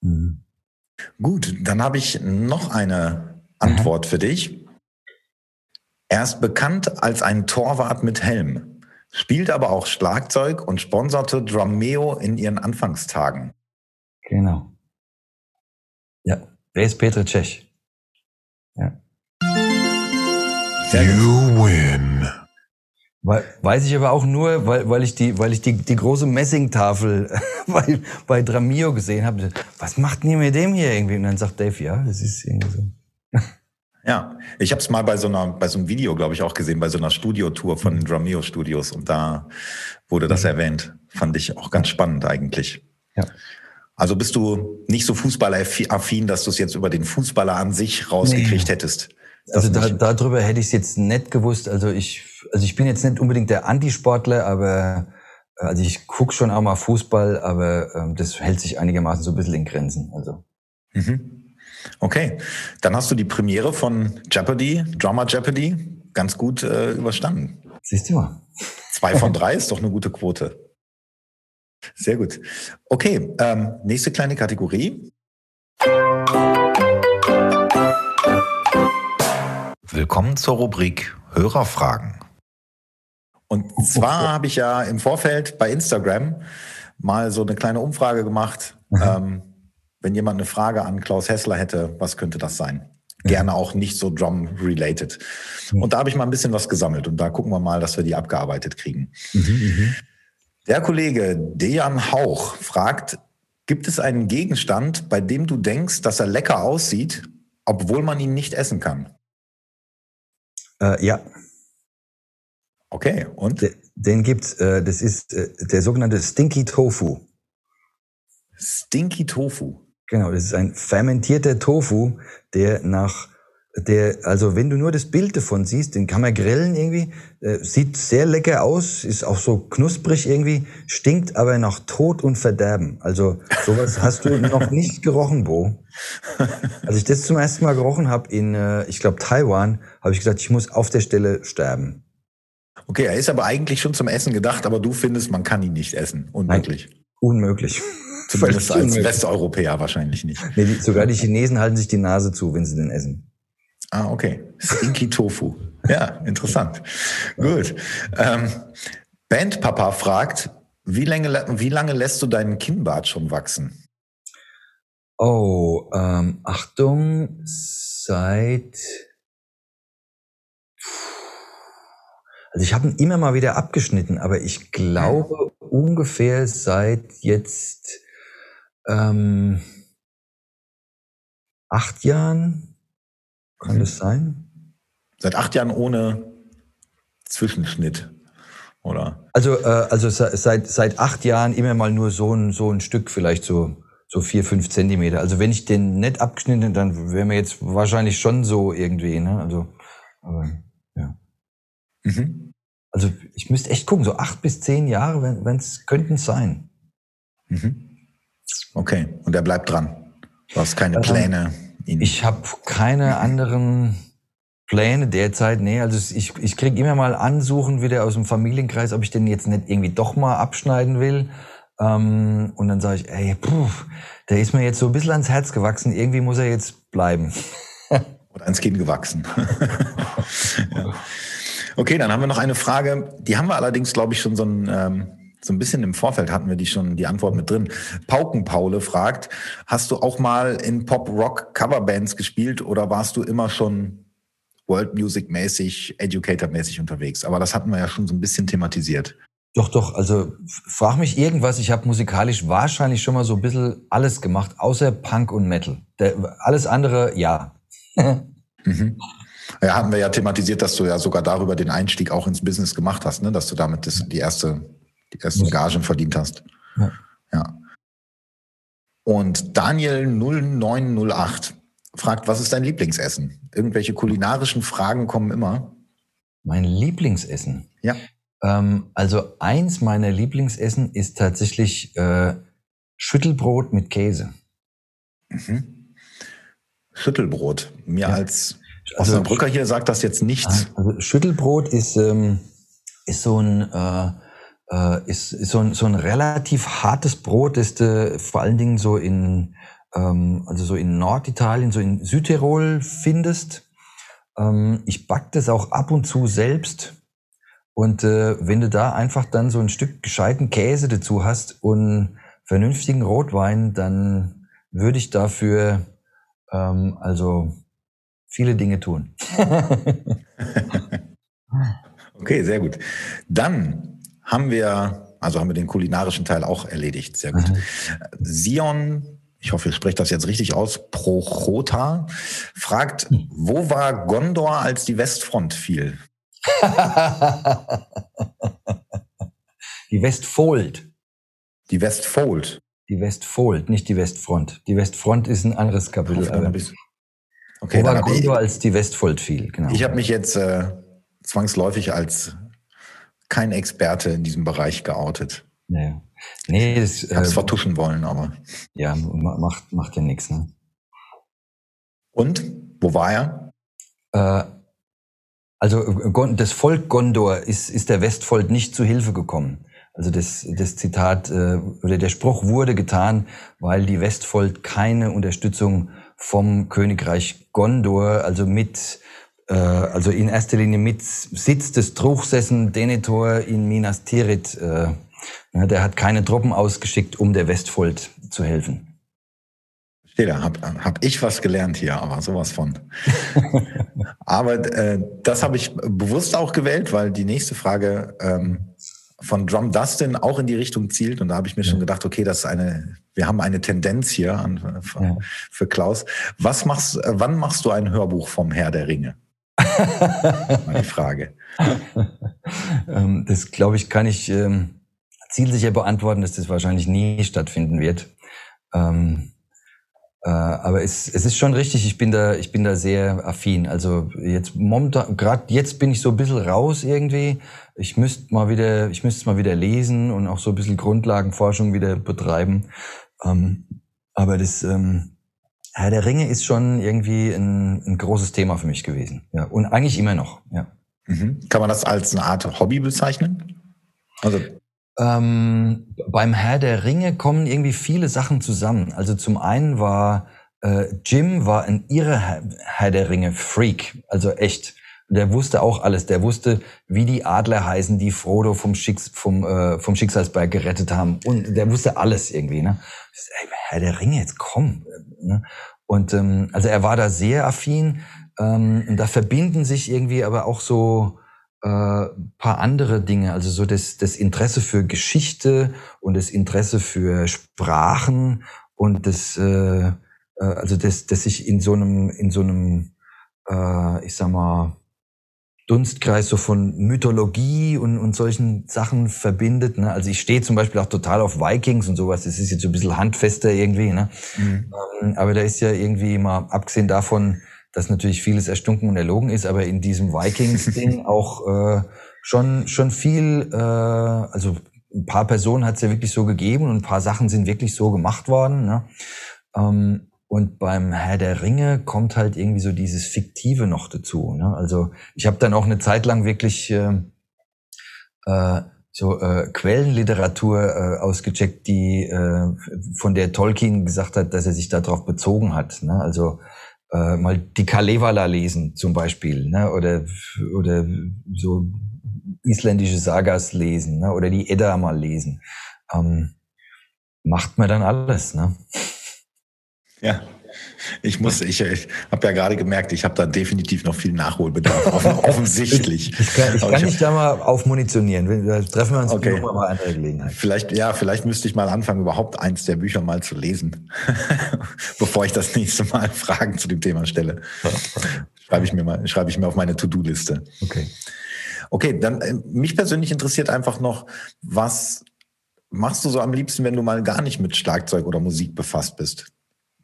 Mhm. Gut, dann habe ich noch eine Antwort Aha. für dich. Er ist bekannt als ein Torwart mit Helm, spielt aber auch Schlagzeug und sponserte Drumeo in ihren Anfangstagen.
Genau. Ja, wer ist Petr Cech? Ja. You win. Weiß ich aber auch nur, weil, weil ich die, weil ich die, die große Messingtafel (laughs) bei, bei Dramio gesehen habe. Was macht denn mit dem hier irgendwie? Und dann sagt Dave, ja, das ist irgendwie so. (laughs)
Ja, ich habe es mal bei so einer, bei so einem Video, glaube ich, auch gesehen, bei so einer Studiotour von den Dramio Studios und da wurde das mhm. erwähnt. Fand ich auch ganz spannend eigentlich.
Ja.
Also bist du nicht so fußballaffin, dass du es jetzt über den Fußballer an sich rausgekriegt nee. hättest?
Also da, darüber hätte ich es jetzt nicht gewusst. Also ich, also ich bin jetzt nicht unbedingt der Antisportler, aber also ich guck schon auch mal Fußball, aber ähm, das hält sich einigermaßen so ein bisschen in Grenzen. Also.
Mhm. Okay, dann hast du die Premiere von Jeopardy, Drama Jeopardy, ganz gut äh, überstanden.
Siehst du mal.
Zwei von (laughs) drei ist doch eine gute Quote. Sehr gut. Okay, ähm, nächste kleine Kategorie. Willkommen zur Rubrik Hörerfragen. Und zwar habe ich ja im Vorfeld bei Instagram mal so eine kleine Umfrage gemacht. Mhm. Ähm, wenn jemand eine Frage an Klaus Hessler hätte, was könnte das sein? Gerne auch nicht so Drum-related. Mhm. Und da habe ich mal ein bisschen was gesammelt und da gucken wir mal, dass wir die abgearbeitet kriegen. Mhm, mhm. Der Kollege Dejan Hauch fragt, gibt es einen Gegenstand, bei dem du denkst, dass er lecker aussieht, obwohl man ihn nicht essen kann?
Äh, ja.
Okay, und?
Der, Den gibt's. Äh, das ist äh, der sogenannte Stinky Tofu.
Stinky Tofu.
Genau, das ist ein fermentierter Tofu, der nach der, also wenn du nur das Bild davon siehst, den kann man grillen irgendwie, äh, sieht sehr lecker aus, ist auch so knusprig irgendwie, stinkt aber nach Tod und Verderben. Also sowas (laughs) hast du noch nicht gerochen, Bo. Als ich das zum ersten Mal gerochen habe in, äh, ich glaube Taiwan, habe ich gesagt, ich muss auf der Stelle sterben.
Okay, er ist aber eigentlich schon zum Essen gedacht, aber du findest, man kann ihn nicht essen. Unmöglich.
Nein, unmöglich.
Zumindest (laughs) als. Westeuropäer wahrscheinlich nicht.
Nee, die, sogar die Chinesen halten sich die Nase zu, wenn sie den essen.
Ah, okay. Stinky Tofu. Ja, interessant. Gut. Ähm, Bandpapa fragt, wie lange, wie lange lässt du deinen Kinnbart schon wachsen?
Oh, ähm, Achtung, seit. Also ich habe ihn immer mal wieder abgeschnitten, aber ich glaube ungefähr seit jetzt ähm, acht Jahren, kann das sein?
Seit acht Jahren ohne Zwischenschnitt, oder?
Also, äh, also seit, seit acht Jahren immer mal nur so ein, so ein Stück, vielleicht so, so vier, fünf Zentimeter. Also wenn ich den nicht abgeschnitten hätte, dann wäre mir jetzt wahrscheinlich schon so irgendwie, ne? Also, aber, ja. Mhm. Also ich müsste echt gucken, so acht bis zehn Jahre, wenn es könnten es sein.
Mhm. Okay, und er bleibt dran. Du hast keine Pläne.
Ich habe keine anderen Pläne derzeit. Nee, also ich, ich krieg immer mal Ansuchen wieder aus dem Familienkreis, ob ich den jetzt nicht irgendwie doch mal abschneiden will. Ähm, und dann sage ich, ey, puh, der ist mir jetzt so ein bisschen ans Herz gewachsen. Irgendwie muss er jetzt bleiben. (laughs)
Oder ans Kinn gewachsen. (laughs) (laughs) ja. Okay, dann haben wir noch eine Frage. Die haben wir allerdings, glaube ich, schon so ein... Ähm so ein bisschen im Vorfeld hatten wir die schon die Antwort mit drin. Paukenpaule fragt, hast du auch mal in Pop-Rock-Coverbands gespielt oder warst du immer schon World Music-mäßig, Educator-mäßig unterwegs? Aber das hatten wir ja schon so ein bisschen thematisiert.
Doch, doch, also frag mich irgendwas. Ich habe musikalisch wahrscheinlich schon mal so ein bisschen alles gemacht, außer Punk und Metal. Der, alles andere, ja. (laughs)
mhm. Ja, hatten wir ja thematisiert, dass du ja sogar darüber den Einstieg auch ins Business gemacht hast, ne? dass du damit das, die erste die ersten Gagen verdient hast. Ja. ja. Und Daniel 0908 fragt, was ist dein Lieblingsessen? Irgendwelche kulinarischen Fragen kommen immer.
Mein Lieblingsessen?
Ja.
Ähm, also eins meiner Lieblingsessen ist tatsächlich äh, Schüttelbrot mit Käse.
Mhm. Schüttelbrot. Mir ja. als also, Osnabrücker hier sagt das jetzt nichts.
Also Schüttelbrot ist, ähm, ist so ein äh, äh, ist, ist so, ein, so ein relativ hartes Brot, das du vor allen Dingen so in, ähm, also so in Norditalien, so in Südtirol findest. Ähm, ich back das auch ab und zu selbst. Und äh, wenn du da einfach dann so ein Stück gescheiten Käse dazu hast und vernünftigen Rotwein, dann würde ich dafür ähm, also viele Dinge tun. (laughs)
okay, sehr gut. Dann haben wir, also haben wir den kulinarischen Teil auch erledigt. Sehr gut. Mhm. Sion, ich hoffe, ihr sprecht das jetzt richtig aus, Prochota, fragt, hm. wo war Gondor, als die Westfront fiel?
die Westfold.
Die Westfold.
Die Westfold, nicht die Westfront. Die Westfront ist ein anderes Kapitel.
Okay,
wo war Gondor, als die Westfold fiel?
Genau. Ich habe mich jetzt äh, zwangsläufig als kein Experte in diesem Bereich geoutet.
Nee, nee das,
ich habe es äh, vertuschen wollen, aber.
Ja, macht, macht ja nichts. Ne?
Und? Wo war er?
Äh, also das Volk Gondor ist, ist der Westfold nicht zu Hilfe gekommen. Also das, das Zitat äh, oder der Spruch wurde getan, weil die Westfold keine Unterstützung vom Königreich Gondor, also mit also in erster Linie mit Sitz des Truchsessen Denethor in Minas Tirith. Äh, der hat keine Truppen ausgeschickt, um der Westfold zu helfen.
Steht da, hab, hab ich was gelernt hier, aber sowas von. (laughs) aber äh, das habe ich bewusst auch gewählt, weil die nächste Frage ähm, von Drum Dustin auch in die Richtung zielt. Und da habe ich mir ja. schon gedacht, okay, das ist eine, wir haben eine Tendenz hier an, für, ja. für Klaus. Was machst, wann machst du ein Hörbuch vom Herr der Ringe? (laughs) Meine Frage. (laughs)
ähm, das glaube ich, kann ich ähm, zielsicher beantworten, dass das wahrscheinlich nie stattfinden wird. Ähm, äh, aber es, es ist schon richtig, ich bin da, ich bin da sehr affin. Also jetzt momentan, gerade jetzt bin ich so ein bisschen raus irgendwie. Ich müsste mal wieder, ich müsste mal wieder lesen und auch so ein bisschen Grundlagenforschung wieder betreiben. Ähm, aber das ähm, Herr der Ringe ist schon irgendwie ein, ein großes Thema für mich gewesen. Ja. Und eigentlich immer noch, ja.
Mhm. Kann man das als eine Art Hobby bezeichnen?
Also ähm, beim Herr der Ringe kommen irgendwie viele Sachen zusammen. Also zum einen war äh, Jim war ein irre Herr der Ringe Freak, also echt. Der wusste auch alles. Der wusste, wie die Adler heißen, die Frodo vom, Schicks vom, äh, vom Schicksalsberg gerettet haben. Und der wusste alles irgendwie. Ne? Ey, Herr der Ringe, jetzt komm. Ne? Und ähm, also er war da sehr affin. Ähm, und da verbinden sich irgendwie aber auch so äh, paar andere Dinge, also so das, das Interesse für Geschichte und das Interesse für Sprachen und das, äh, äh, also das, das sich in so einem, in so einem, äh, ich sag mal, Dunstkreis so von Mythologie und, und solchen Sachen verbindet. Ne? Also ich stehe zum Beispiel auch total auf Vikings und sowas. Das ist jetzt so ein bisschen handfester irgendwie. Ne? Mhm. Ähm, aber da ist ja irgendwie mal, abgesehen davon, dass natürlich vieles erstunken und erlogen ist, aber in diesem Vikings-Ding (laughs) auch äh, schon schon viel, äh, also ein paar Personen hat es ja wirklich so gegeben und ein paar Sachen sind wirklich so gemacht worden. Ne? Ähm, und beim Herr der Ringe kommt halt irgendwie so dieses Fiktive noch dazu. Ne? Also ich habe dann auch eine Zeit lang wirklich äh, äh, so äh, Quellenliteratur äh, ausgecheckt, die äh, von der Tolkien gesagt hat, dass er sich darauf bezogen hat. Ne? Also äh, mal die Kalevala lesen zum Beispiel, ne? oder, oder so isländische Sagas lesen ne? oder die Edda mal lesen. Ähm, macht man dann alles. Ne?
Ja. Ich muss, ich, ich habe ja gerade gemerkt, ich habe da definitiv noch viel Nachholbedarf, (laughs) offensichtlich.
ich, ich kann, ich kann dich da mal aufmunitionieren. Da treffen wir uns okay. nochmal bei anderer Gelegenheit.
Vielleicht, ja, vielleicht müsste ich mal anfangen, überhaupt eins der Bücher mal zu lesen, (laughs) bevor ich das nächste Mal (laughs) Fragen zu dem Thema stelle. schreibe ich mir mal, schreibe ich mir auf meine To-Do-Liste.
Okay.
Okay, dann äh, mich persönlich interessiert einfach noch, was machst du so am liebsten, wenn du mal gar nicht mit Schlagzeug oder Musik befasst bist?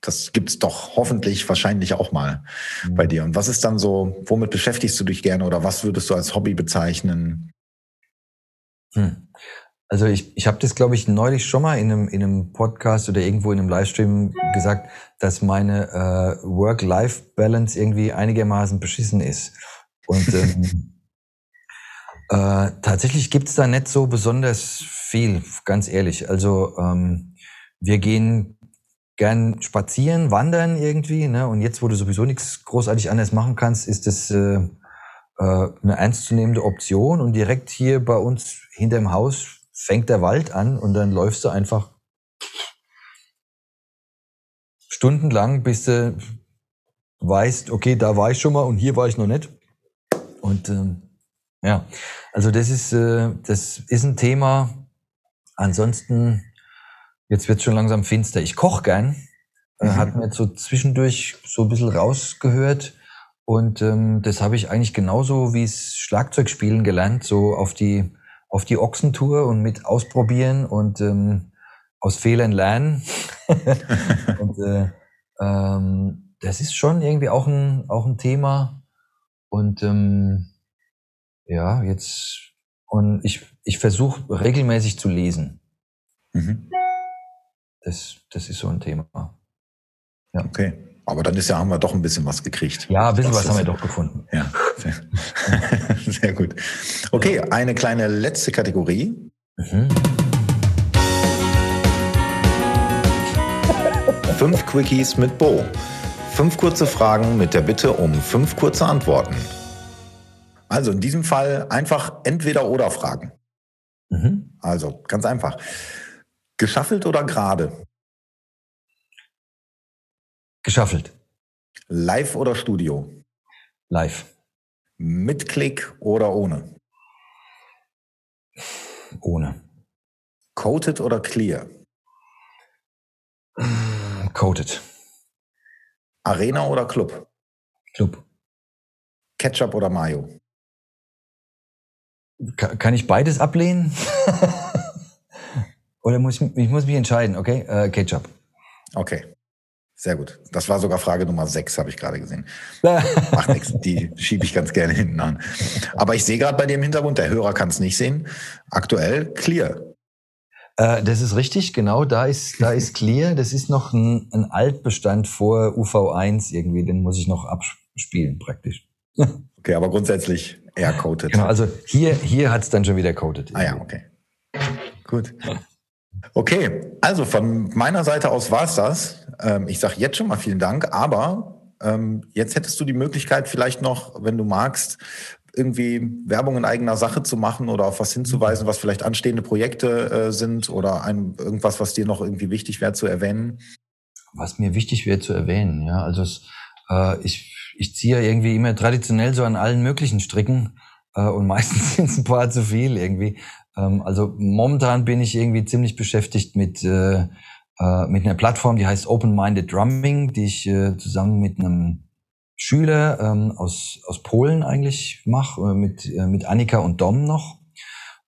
Das gibt's doch hoffentlich wahrscheinlich auch mal mhm. bei dir. Und was ist dann so, womit beschäftigst du dich gerne oder was würdest du als Hobby bezeichnen?
Hm. Also ich, ich habe das, glaube ich, neulich schon mal in einem, in einem Podcast oder irgendwo in einem Livestream gesagt, dass meine äh, Work-Life-Balance irgendwie einigermaßen beschissen ist. Und ähm, (laughs) äh, tatsächlich gibt's da nicht so besonders viel, ganz ehrlich. Also ähm, wir gehen gern spazieren, wandern irgendwie. Ne? Und jetzt, wo du sowieso nichts großartig anders machen kannst, ist das äh, äh, eine ernstzunehmende Option. Und direkt hier bei uns hinter dem Haus fängt der Wald an und dann läufst du einfach stundenlang, bis du weißt, okay, da war ich schon mal und hier war ich noch nicht. Und ähm, ja, also das ist, äh, das ist ein Thema. Ansonsten Jetzt wird schon langsam finster. Ich koche gern. Äh, mhm. Hat mir so zwischendurch so ein bisschen rausgehört. Und ähm, das habe ich eigentlich genauso wie es Schlagzeugspielen gelernt, so auf die, auf die Ochsentour und mit ausprobieren und ähm, aus Fehlern lernen. (laughs) und äh, ähm, das ist schon irgendwie auch ein, auch ein Thema. Und ähm, ja, jetzt, und ich, ich versuche regelmäßig zu lesen. Mhm. Das, das ist so ein Thema.
Ja. Okay. Aber dann ist ja, haben wir doch ein bisschen was gekriegt.
Ja, ein bisschen was haben wir doch gefunden.
Ja, sehr, (laughs) sehr gut. Okay, eine kleine letzte Kategorie. Mhm. Fünf Quickies mit Bo. Fünf kurze Fragen mit der Bitte um fünf kurze Antworten. Also in diesem Fall einfach entweder oder Fragen. Mhm. Also ganz einfach. Geschaffelt oder gerade?
Geschaffelt.
Live oder Studio?
Live.
Mit Klick oder ohne?
Ohne.
Coated oder clear?
Coated.
Arena oder Club?
Club.
Ketchup oder Mayo?
Kann ich beides ablehnen? (laughs) Oder muss ich, ich muss mich entscheiden, okay? Äh, Ketchup.
Okay. Sehr gut. Das war sogar Frage Nummer sechs, habe ich gerade gesehen. (laughs) Macht nichts, die schiebe ich ganz gerne hinten an. Aber ich sehe gerade bei dir im Hintergrund, der Hörer kann es nicht sehen, aktuell clear.
Äh, das ist richtig, genau, da ist, da ist clear. Das ist noch ein, ein Altbestand vor UV1 irgendwie, den muss ich noch abspielen praktisch. (laughs)
Okay, aber grundsätzlich eher coated.
Genau, also hier, hier hat es dann schon wieder coated.
Ah ja, okay. Gut. Okay, also von meiner Seite aus war es das. Ähm, ich sage jetzt schon mal vielen Dank, aber ähm, jetzt hättest du die Möglichkeit, vielleicht noch, wenn du magst, irgendwie Werbung in eigener Sache zu machen oder auf was hinzuweisen, was vielleicht anstehende Projekte äh, sind oder ein, irgendwas, was dir noch irgendwie wichtig wäre zu erwähnen?
Was mir wichtig wäre zu erwähnen, ja, also es, äh, ich, ich ziehe irgendwie immer traditionell so an allen möglichen Stricken äh, und (laughs) meistens sind es ein paar zu viel irgendwie. Ähm, also momentan bin ich irgendwie ziemlich beschäftigt mit, äh, äh, mit einer Plattform, die heißt Open Minded Drumming, die ich äh, zusammen mit einem Schüler ähm, aus, aus Polen eigentlich mache, äh, mit, äh, mit Annika und Dom noch.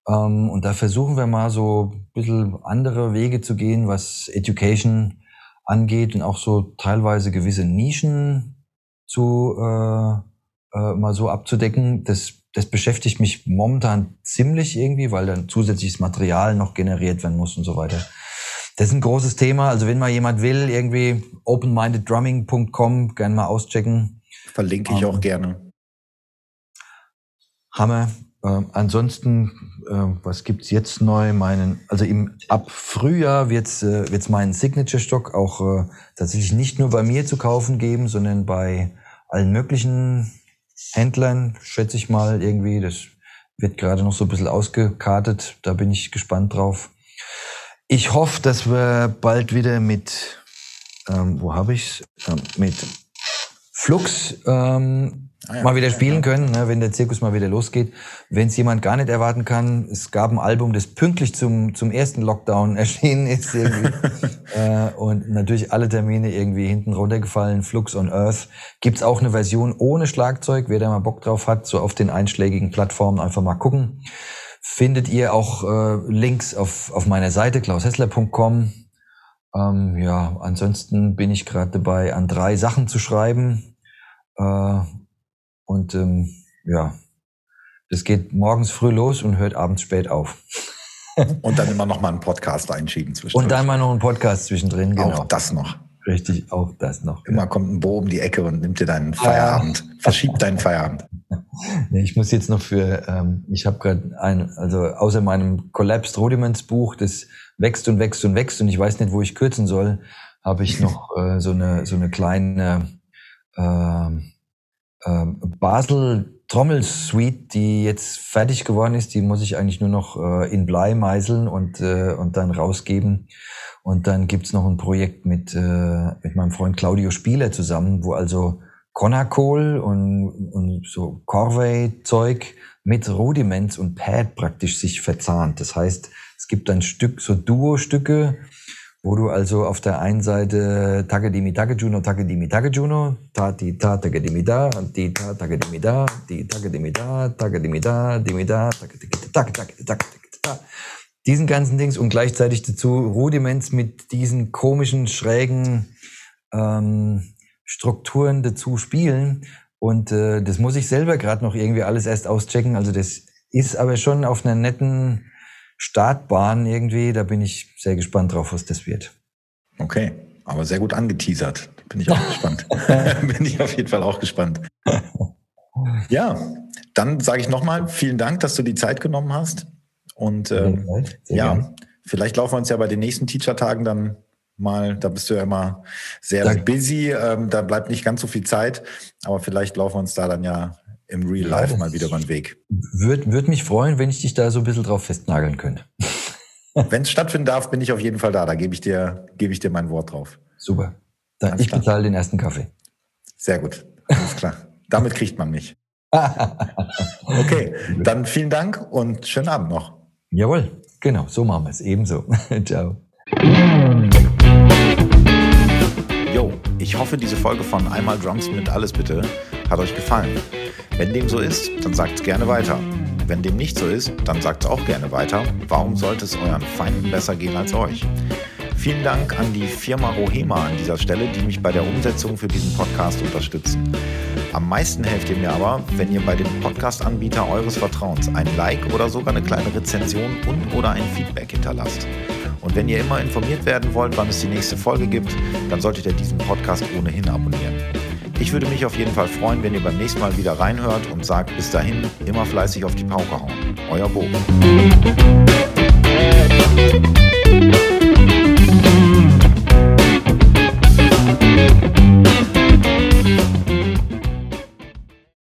Ähm, und da versuchen wir mal so ein bisschen andere Wege zu gehen, was Education angeht und auch so teilweise gewisse Nischen zu äh, äh, mal so abzudecken. Das das beschäftigt mich momentan ziemlich irgendwie, weil dann zusätzliches Material noch generiert werden muss und so weiter. Das ist ein großes Thema. Also wenn mal jemand will, irgendwie openmindeddrumming.com, gerne mal auschecken.
Verlinke ich um, auch ähm, gerne.
Hammer. Ähm, ansonsten, äh, was gibt's jetzt neu? Meinen, also im ab Frühjahr wird's äh, wird's meinen Signature Stock auch äh, tatsächlich nicht nur bei mir zu kaufen geben, sondern bei allen möglichen Händlern, schätze ich mal, irgendwie. Das wird gerade noch so ein bisschen ausgekartet. Da bin ich gespannt drauf. Ich hoffe, dass wir bald wieder mit, ähm, wo habe ich's? Ähm, mit Flux ähm, ah, ja. mal wieder spielen können, ne, wenn der Zirkus mal wieder losgeht. Wenn es jemand gar nicht erwarten kann, es gab ein Album, das pünktlich zum, zum ersten Lockdown (laughs) erschienen ist. Irgendwie. (laughs) äh, und natürlich alle Termine irgendwie hinten runtergefallen. Flux on Earth. Gibt's auch eine Version ohne Schlagzeug. Wer da mal Bock drauf hat, so auf den einschlägigen Plattformen einfach mal gucken. Findet ihr auch äh, Links auf, auf meiner Seite klaushessler.com. Ähm, ja, ansonsten bin ich gerade dabei, an drei Sachen zu schreiben. Äh, und ähm, ja, das geht morgens früh los und hört abends spät auf. (laughs)
und dann immer noch mal einen Podcast einschieben
zwischendrin. Und dann mal noch einen Podcast zwischendrin,
genau. Auch das noch.
Richtig, auch das noch.
Immer ja. kommt ein Bo um die Ecke und nimmt dir deinen Feierabend, ah. verschiebt deinen Feierabend. (laughs)
Nee, ich muss jetzt noch für, ähm, ich habe gerade ein, also außer meinem Collapsed Rudiments Buch, das wächst und wächst und wächst und ich weiß nicht, wo ich kürzen soll, habe ich noch äh, so eine so eine kleine äh, ähm, Basel Trommelsuite, die jetzt fertig geworden ist, die muss ich eigentlich nur noch äh, in Blei meißeln und, äh, und dann rausgeben. Und dann gibt's noch ein Projekt mit, äh, mit meinem Freund Claudio Spieler zusammen, wo also Conacol und, und so Corvey-Zeug mit Rudiments und Pad praktisch sich verzahnt. Das heißt, es gibt ein Stück, so Duo-Stücke, wo du also auf der einen Seite Takadimi Takejuno, Takadimi Takejuno, ta ti ta Takadimi da, ti ta Takadimi da, ti Takadimi da, Takadimi da, Dimi da, diesen ganzen Dings und gleichzeitig dazu Rudiments mit diesen komischen, schrägen ähm, Strukturen dazu spielen. Und äh, das muss ich selber gerade noch irgendwie alles erst auschecken. Also das ist aber schon auf einer netten Startbahn irgendwie. Da bin ich sehr gespannt drauf, was das wird.
Okay, aber sehr gut angeteasert. Bin ich (laughs) auch gespannt. (laughs) bin ich auf jeden Fall auch gespannt. (laughs) Ja, dann sage ich nochmal vielen Dank, dass du die Zeit genommen hast. Und ähm, ja, gern. vielleicht laufen wir uns ja bei den nächsten Teacher-Tagen dann mal, da bist du ja immer sehr Danke. busy, ähm, da bleibt nicht ganz so viel Zeit, aber vielleicht laufen wir uns da dann ja im Real Life ja, mal wieder über den Weg.
Würde würd mich freuen, wenn ich dich da so ein bisschen drauf festnageln könnte. (laughs)
wenn es stattfinden darf, bin ich auf jeden Fall da. Da gebe ich dir, gebe ich dir mein Wort drauf.
Super. Dann ich bezahle den ersten Kaffee.
Sehr gut. Alles klar. Damit kriegt man mich. (laughs) okay, dann vielen Dank und schönen Abend noch.
Jawohl, genau, so machen wir es. Ebenso. (laughs) Ciao.
Jo, ich hoffe, diese Folge von Einmal Drums mit Alles bitte hat euch gefallen. Wenn dem so ist, dann sagt es gerne weiter. Wenn dem nicht so ist, dann sagt es auch gerne weiter. Warum sollte es euren Feinden besser gehen als euch? Vielen Dank an die Firma Rohema an dieser Stelle, die mich bei der Umsetzung für diesen Podcast unterstützen. Am meisten helft ihr mir aber, wenn ihr bei dem Podcast-Anbieter eures Vertrauens ein Like oder sogar eine kleine Rezension und oder ein Feedback hinterlasst. Und wenn ihr immer informiert werden wollt, wann es die nächste Folge gibt, dann solltet ihr diesen Podcast ohnehin abonnieren. Ich würde mich auf jeden Fall freuen, wenn ihr beim nächsten Mal wieder reinhört und sagt bis dahin immer fleißig auf die Pauke hauen. Euer Bo.